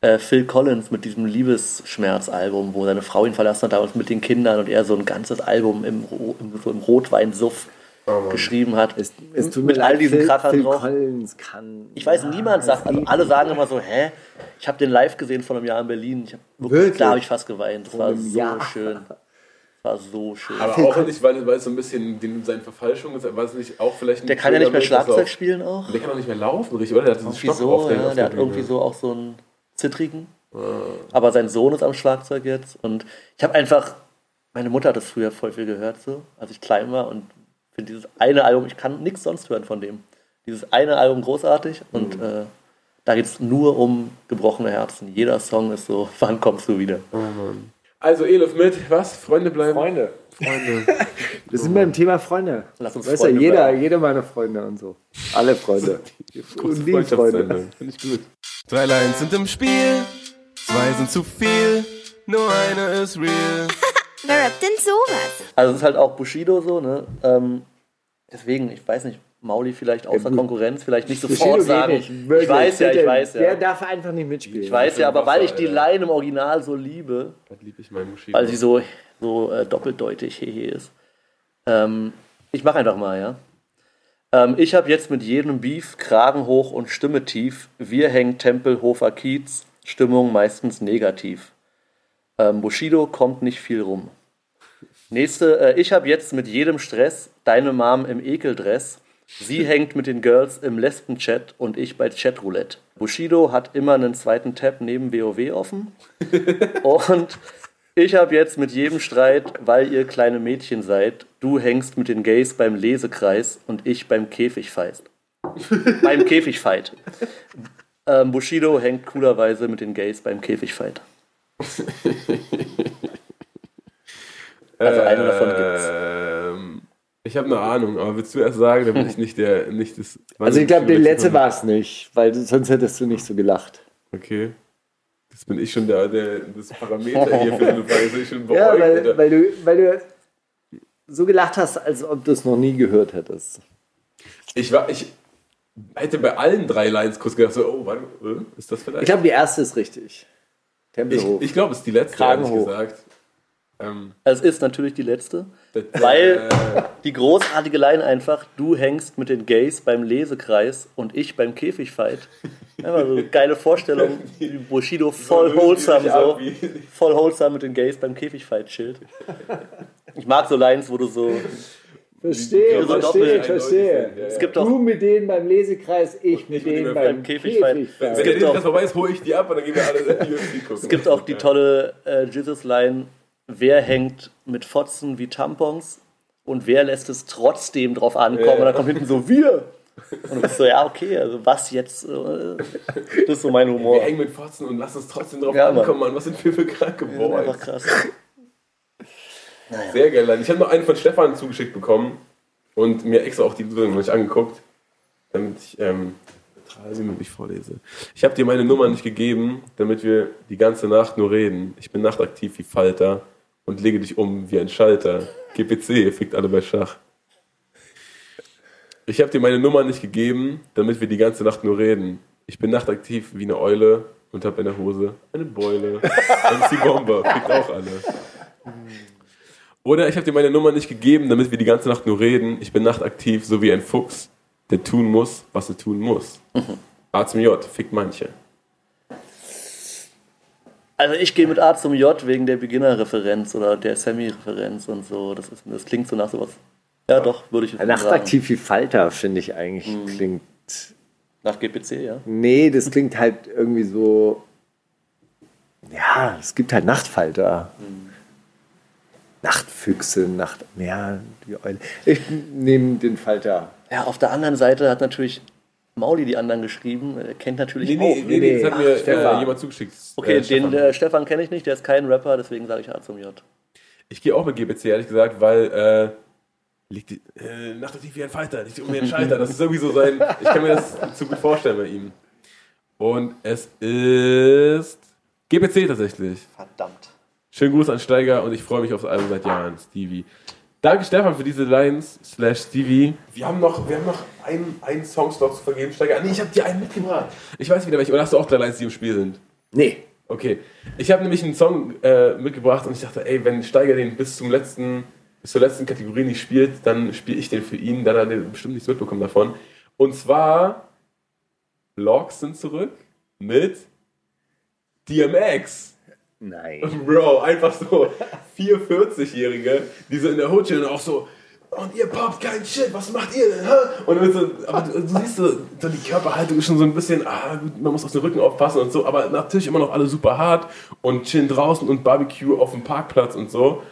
äh, Phil Collins mit diesem Liebesschmerz-Album, wo seine Frau ihn verlassen hat, damals mit den Kindern und er so ein ganzes Album im, im, so im Rotweinsuff geschrieben hat. Es, es tut mit mir all leid, diesen Phil, Krachern Phil drauf. Collins kann. Ich weiß, ja, niemand sagt, also alle sagen immer so, hä? Ich habe den live gesehen vor einem Jahr in Berlin. Ich hab, Wirklich? Da habe ich fast geweint. Das war so Jahr? schön. Das war so schön. Aber auch nicht, weil, weil es so ein bisschen den, seine Verfalschung ist, es nicht auch vielleicht der kann ja nicht mehr Schlagzeug auch- spielen auch. Der kann auch nicht mehr laufen, richtig, oder? Der hat diesen Irgendwie so, auf der, ja, auf der hat irgendwie so auch so einen zittrigen. Aber sein Sohn ist am Schlagzeug jetzt. Und ich habe einfach, meine Mutter hat das früher voll viel gehört, so, als ich klein war. Und finde dieses eine Album, ich kann nichts sonst hören von dem. Dieses eine Album großartig. Und Mhm. äh, da geht es nur um gebrochene Herzen. Jeder Song ist so, wann kommst du wieder? Also Elif mit, was? Freunde bleiben? Freunde. Freunde. Wir sind beim Thema Freunde. Lass uns weißt du, Freunde jeder, bleiben. jeder meiner Freunde und so. Alle Freunde. Und die Freunde. Finde ich gut. Drei Lines sind im Spiel, zwei sind zu viel, nur eine ist real. Wer rappt denn sowas? Also es ist halt auch Bushido so, ne? Ähm, deswegen, ich weiß nicht, Mauli vielleicht außer gut. Konkurrenz, vielleicht nicht Bushido sofort geht sagen. nicht, ich weiß ja, ich weiß ja. Der darf einfach nicht mitspielen. Ich weiß ja, aber weil ich die Line im Original so liebe, Das liebe ich meinen Muschi. weil sie so, so äh, doppeldeutig hehe ist. Ähm, ich mache einfach mal, ja. Ähm, ich habe jetzt mit jedem Beef Kragen hoch und Stimme tief. Wir hängen Tempelhofer Kiez, Stimmung meistens negativ. Ähm, Bushido kommt nicht viel rum. Nächste, äh, ich habe jetzt mit jedem Stress deine Mom im Ekeldress. Sie hängt mit den Girls im Lesben-Chat und ich bei Chatroulette. Bushido hat immer einen zweiten Tab neben WoW offen. Und ich habe jetzt mit jedem Streit, weil ihr kleine Mädchen seid, du hängst mit den Gays beim Lesekreis und ich beim Käfigfight. beim Käfigfight. Ähm, Bushido hängt coolerweise mit den Gays beim Käfigfight. Also eine davon gibt's. Ähm, ich habe eine Ahnung, aber willst du erst sagen, damit ich nicht der, nicht das. Also ich glaube, der letzte war es nicht, weil sonst hättest du nicht so gelacht. Okay. Das bin ich schon der, der das Parameter hier für eine Frage. Ich schon bei Ja, weil, weil, du, weil du so gelacht hast, als ob du es noch nie gehört hättest. Ich war, ich hätte bei allen drei Lines kurz gedacht, so, oh, warte, äh, ist das vielleicht? Ich glaube, die erste ist richtig. Ich, ich glaube, es ist die letzte, Kragen ehrlich hoch. gesagt. Ähm, Es ist natürlich die letzte, das- weil äh, die großartige Line einfach, du hängst mit den Gays beim Lesekreis und ich beim Käfigfight. Einfach so eine geile Vorstellung, wie Bushido voll lösen die wholesome sich ab so, wie- voll wholesome mit den Gays beim Käfigfight chillt. Ich mag so Lines, wo du so, Verstehe, verstehe, doppelt verstehe. ja, es ja. gibt Du auch, mit denen beim Lesekreis, ich mit denen beim Käfigfight. Wenn Käfigfight. der Podcast vorbei ist, hole ich die ab und dann gehen wir alle in die UFC gucken. es gibt auch die tolle äh, Jesus-Line, wer hängt mit Fotzen wie Tampons und wer lässt es trotzdem drauf ankommen? Ja. Und dann kommt hinten so, wir. Und du bist so, ja, okay, also was jetzt? äh, Das ist so mein Humor. Wir hängen mit Fotzen und lassen uns trotzdem drauf Ja, ankommen, Mann. Was sind wir für kranke Das ist Boys? einfach krass. Sehr geil. Ich habe noch einen von Stefan zugeschickt bekommen und mir extra auch die Nummer nicht angeguckt, damit ich ähm, sie mir nicht vorlese. Ich habe dir meine Nummer nicht gegeben, damit wir die ganze Nacht nur reden. Ich bin nachtaktiv wie Falter und lege dich um wie ein Schalter. GPC, fickt alle bei Schach. Ich habe dir meine Nummer nicht gegeben, damit wir die ganze Nacht nur reden. Ich bin nachtaktiv wie eine Eule und habe in der Hose eine Beule. MC Bomber, fickt auch alle. Oder ich habe dir meine Nummer nicht gegeben, damit wir die ganze Nacht nur reden. Ich bin nachtaktiv, so wie ein Fuchs, der tun muss, was er tun muss. A zum J, fickt manche. Also ich gehe mit A zum J wegen der Beginner-Referenz oder der Semi-Referenz und so. Das, ist, das klingt so nach sowas. Ja, doch, würde ich jetzt sagen. Nachtaktiv wie Falter, finde ich eigentlich, Hm. klingt. Nach GPC, ja. Nee, das klingt halt irgendwie so. Ja, es gibt halt Nachtfalter. Nachtfüchse, Nacht. Ja, die Eule. Ich nehme den Falter. Ja, auf der anderen Seite hat natürlich Mauli die anderen geschrieben. Er kennt natürlich Nee, auch. nee, nee, nee, das hat Ach, mir äh, jemand zugeschickt. Okay, Äh, den Stefan. äh, Stefan kenne ich nicht, der ist kein Rapper, deswegen sage ich A zum J. Ich gehe auch mit GPC, ehrlich gesagt, weil äh, liegt die, äh, nachtaktiv wie ein Falter, liegt um wie ein Schalter. Das ist irgendwie so sein. Ich kann mir das zu gut vorstellen bei ihm. Und es ist GPC tatsächlich. Verdammt. Schönen Gruß an Steiger und ich freue mich aufs Album seit Jahren, Stevie. Danke Stefan für diese Lines, slash Stevie. Wir haben noch, wir haben noch einen, einen Songslot zu vergeben, Steiger. Ah, Nee, ich habe dir einen mitgebracht. Ich weiß wieder welche. Oder hast du auch drei Lines, die im Spiel sind? Nee. Okay. Ich habe nämlich einen Song äh, mitgebracht und ich dachte, ey, wenn Steiger den bis zum letzten, bis zur letzten Kategorie nicht spielt, dann spiele ich den für ihn, dann hat er bestimmt nichts mitbekommen davon. Und zwar Logs sind zurück mit DMX. Nein. Bro, einfach so 440-Jährige, die so in der Hood stehen und auch so, und ihr poppt kein Shit, was macht ihr denn? Hä? Und dann so, aber du, du siehst so, so, die Körperhaltung ist schon so ein bisschen, ah, man muss auf den Rücken aufpassen und so, aber natürlich immer noch alle super hart und chillen draußen und Barbecue auf dem Parkplatz und so.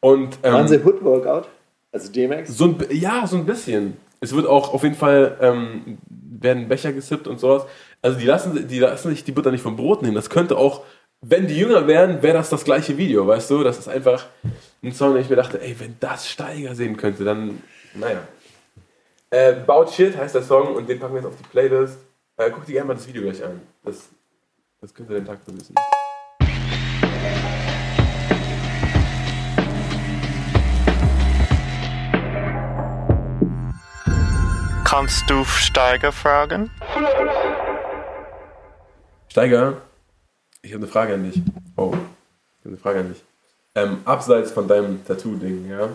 Und, ähm, Waren sie Hood Workout? Also DMX? so ein, ja, so ein bisschen. Es wird auch auf jeden Fall, ähm, werden Becher gesippt und sowas. Also die lassen, die lassen sich die Butter nicht vom Brot nehmen. Das könnte auch, wenn die jünger wären, wäre das das gleiche Video, weißt du? Das ist einfach ein Song, den ich mir dachte, ey, wenn das Steiger sehen könnte, dann, naja. Äh, About Shit heißt der Song und den packen wir jetzt auf die Playlist. Äh, guck dir gerne mal das Video gleich an. Das, das könnte den Tag vermissen. Kannst du Steiger fragen? Steiger, ich habe eine Frage an dich. Oh, ich habe eine Frage an dich. Ähm, abseits von deinem Tattoo-Ding, ja.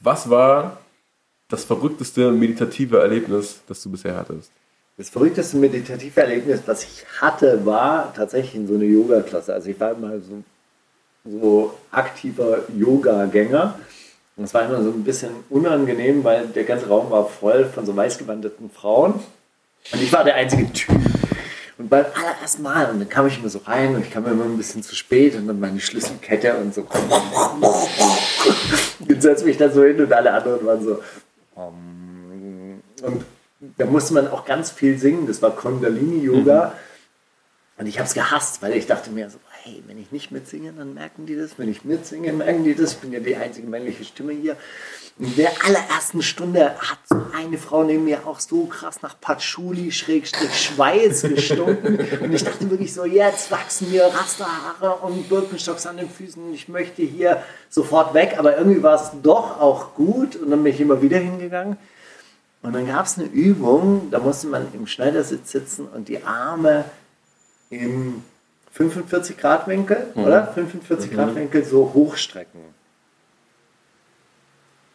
Was war das verrückteste meditative Erlebnis, das du bisher hattest? Das verrückteste meditative Erlebnis, was ich hatte, war tatsächlich in so eine Yoga-Klasse. Also ich war immer so, so aktiver Yoga-Gänger. Und es war immer so ein bisschen unangenehm, weil der ganze Raum war voll von so weißgewandeten Frauen. Und ich war der einzige Typ. Und beim allerersten Mal, und dann kam ich immer so rein und ich kam immer ein bisschen zu spät und dann meine Schlüsselkette und so. Und setze mich da so hin und alle anderen waren so. um, Und da musste man auch ganz viel singen. Das war Kundalini-Yoga. Und ich habe es gehasst, weil ich dachte mir so, hey, wenn ich nicht mitsinge, dann merken die das. Wenn ich mitsinge, merken die das. Ich bin ja die einzige männliche Stimme hier. In der allerersten Stunde hat so eine Frau neben mir auch so krass nach Patchouli, Schrägstrich, Schweiß gestunken. Und ich dachte wirklich so, jetzt wachsen mir Rasterhaare und Birkenstocks an den Füßen. Ich möchte hier sofort weg. Aber irgendwie war es doch auch gut. Und dann bin ich immer wieder hingegangen. Und dann gab es eine Übung, da musste man im Schneidersitz sitzen und die Arme im 45 Grad Winkel, oder? 45 Grad Winkel so hochstrecken.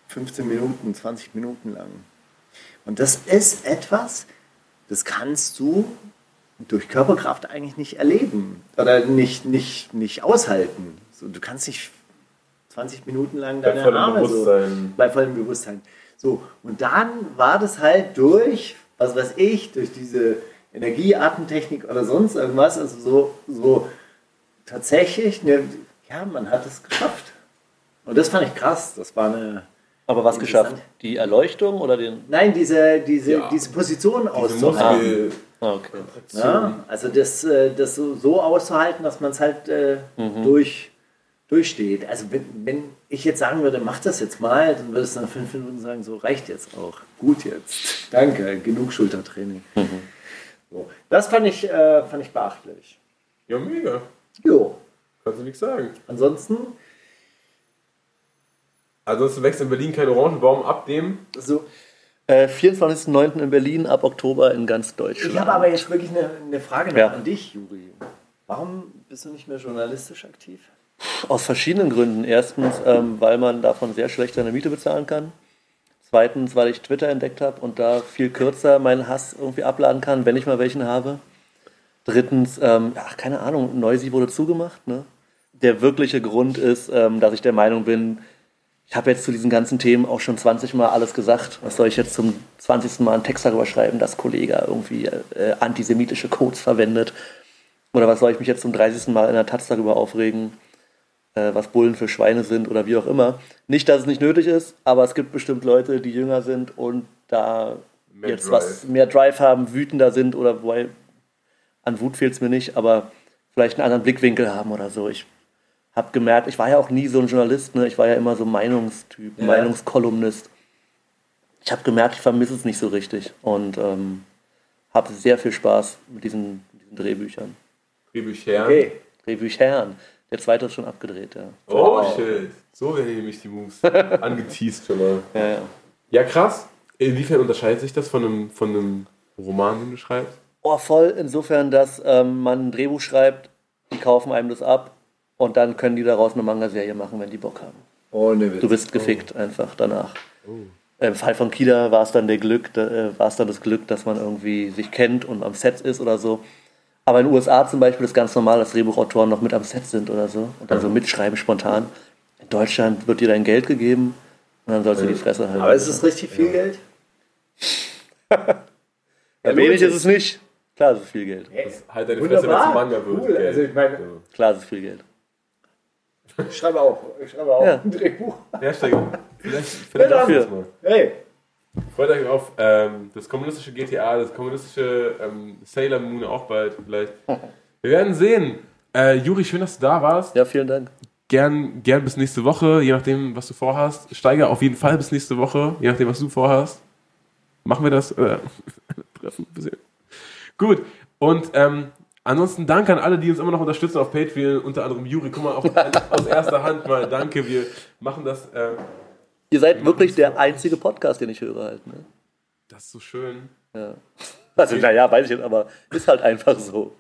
15 Minuten, 20 Minuten lang. Und das ist etwas, das kannst du durch Körperkraft eigentlich nicht erleben oder nicht, nicht, nicht aushalten. So, du kannst nicht 20 Minuten lang Bei deine vollem Arme so Bewusstsein. bei vollem Bewusstsein. So, und dann war das halt durch, was weiß ich, durch diese Energieatemtechnik oder sonst irgendwas, also so, so tatsächlich, ne, ja, man hat es geschafft. Und das fand ich krass. Das war eine, Aber was geschafft? Die Erleuchtung oder den. Nein, diese, diese, Ja. diese Position Diese auszuhalten. Ah, okay. Ja, also das, äh, das so, so auszuhalten, dass man es halt äh, durch, durchsteht. Also wenn, wenn ich jetzt sagen würde, mach das jetzt mal, dann würde es nach fünf Minuten sagen, so reicht jetzt auch. Gut jetzt. Danke, genug Schultertraining. So. Das fand ich, äh, fand ich beachtlich. Ja, mega. Jo. Kannst du nichts sagen. Ansonsten, Ansonsten wächst in Berlin kein Orangenbaum ab dem. so, Äh, 24.09. in Berlin, ab Oktober in ganz Deutschland. ich habe aber jetzt wirklich eine, eine Frage noch Ja. an dich, Juri. Warum bist du nicht mehr journalistisch aktiv? Aus verschiedenen Gründen. Erstens, ähm, weil man davon sehr schlecht seine Miete bezahlen kann. Zweitens, weil ich Twitter entdeckt habe und da viel kürzer meinen Hass irgendwie abladen kann, wenn ich mal welchen habe. Drittens, ähm, ja, keine Ahnung, Noisy wurde zugemacht. Ne? Der wirkliche Grund ist, ähm, dass ich der Meinung bin, ich habe jetzt zu diesen ganzen Themen auch schon 20 Mal alles gesagt. Was soll ich jetzt zum 20. Mal einen Text darüber schreiben, dass Kollege irgendwie äh, antisemitische Codes verwendet? Oder was soll ich mich jetzt zum 30. Mal in der Taz darüber aufregen? Äh, was Bullen für Schweine sind oder wie auch immer. Nicht, dass es nicht nötig ist, aber es gibt bestimmt Leute, die jünger sind und da Mehr jetzt Drive. was mehr Drive haben, wütender sind oder wobei an Wut fehlt es mir nicht, aber vielleicht einen anderen Blickwinkel haben oder so. Ich habe gemerkt, ich war ja auch nie so ein Journalist, ne? ich war ja immer so Meinungstyp, Ja. Meinungskolumnist. Ich habe gemerkt, ich vermisse es nicht so richtig und ähm, habe sehr viel Spaß mit diesen, mit diesen Drehbüchern. Drehbüchern. Okay. Drehbüchern. Der zweite ist schon abgedreht, ja. Oh, shit. So werden nämlich die Moves angeteased schon mal. Ja, ja. Ja, krass. Inwiefern unterscheidet sich das von einem, von einem Roman, den du schreibst? Oh, voll insofern, dass ähm, man ein Drehbuch schreibt, die kaufen einem das ab und dann können die daraus eine Manga-Serie machen, wenn die Bock haben. Oh, ne. Du bist gefickt einfach danach. Im Fall von Kida war es dann der Glück, da, äh, war es dann das Glück, dass man irgendwie sich kennt und am Set ist oder so. Aber in den USA zum Beispiel ist ganz normal, dass Drehbuchautoren noch mit am Set sind oder so und dann so mitschreiben spontan. In Deutschland wird dir dein Geld gegeben und dann sollst du die Fresse halten. Aber ist es richtig viel Geld? ja, wenig ist es nicht. Klar, es ist viel Geld. Halt deine Fresse, wenn es ein Manga wird. Cool. Geld. Also ich meine, So. Klar, es ist viel Geld. ich schreibe auch. Ich schreibe auch Ja. ein Drehbuch. Ja, Steiger. Vielleicht, vielleicht Ja, dafür. das mal. Hey. Freut euch auf ähm, das kommunistische GTA, das kommunistische ähm, Sailor Moon auch bald vielleicht. Wir werden sehen. Äh, Juri, schön, dass du da warst. Ja, vielen Dank. Gern, gern bis nächste Woche, je nachdem, was du vorhast. Steiger auf jeden Fall bis nächste Woche, je nachdem, was du vorhast. Machen wir das? Äh, treffen. Gut. Und ähm, ansonsten danke an alle, die uns immer noch unterstützen auf Patreon, unter anderem Juri. Guck mal, auch aus erster Hand mal danke. Wir machen das. Äh, Ihr seid wirklich der einzige Podcast, den ich höre halt. Ne? das ist so schön. Ja. Also, naja, weiß ich jetzt, aber ist halt einfach so.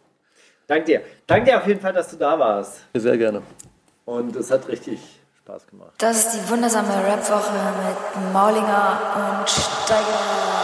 Dank dir. Dank dir auf jeden Fall, dass du da warst. Sehr gerne. Und es hat richtig Spaß gemacht. Das ist die wundersame Rap-Woche mit Maulinger und Steiger.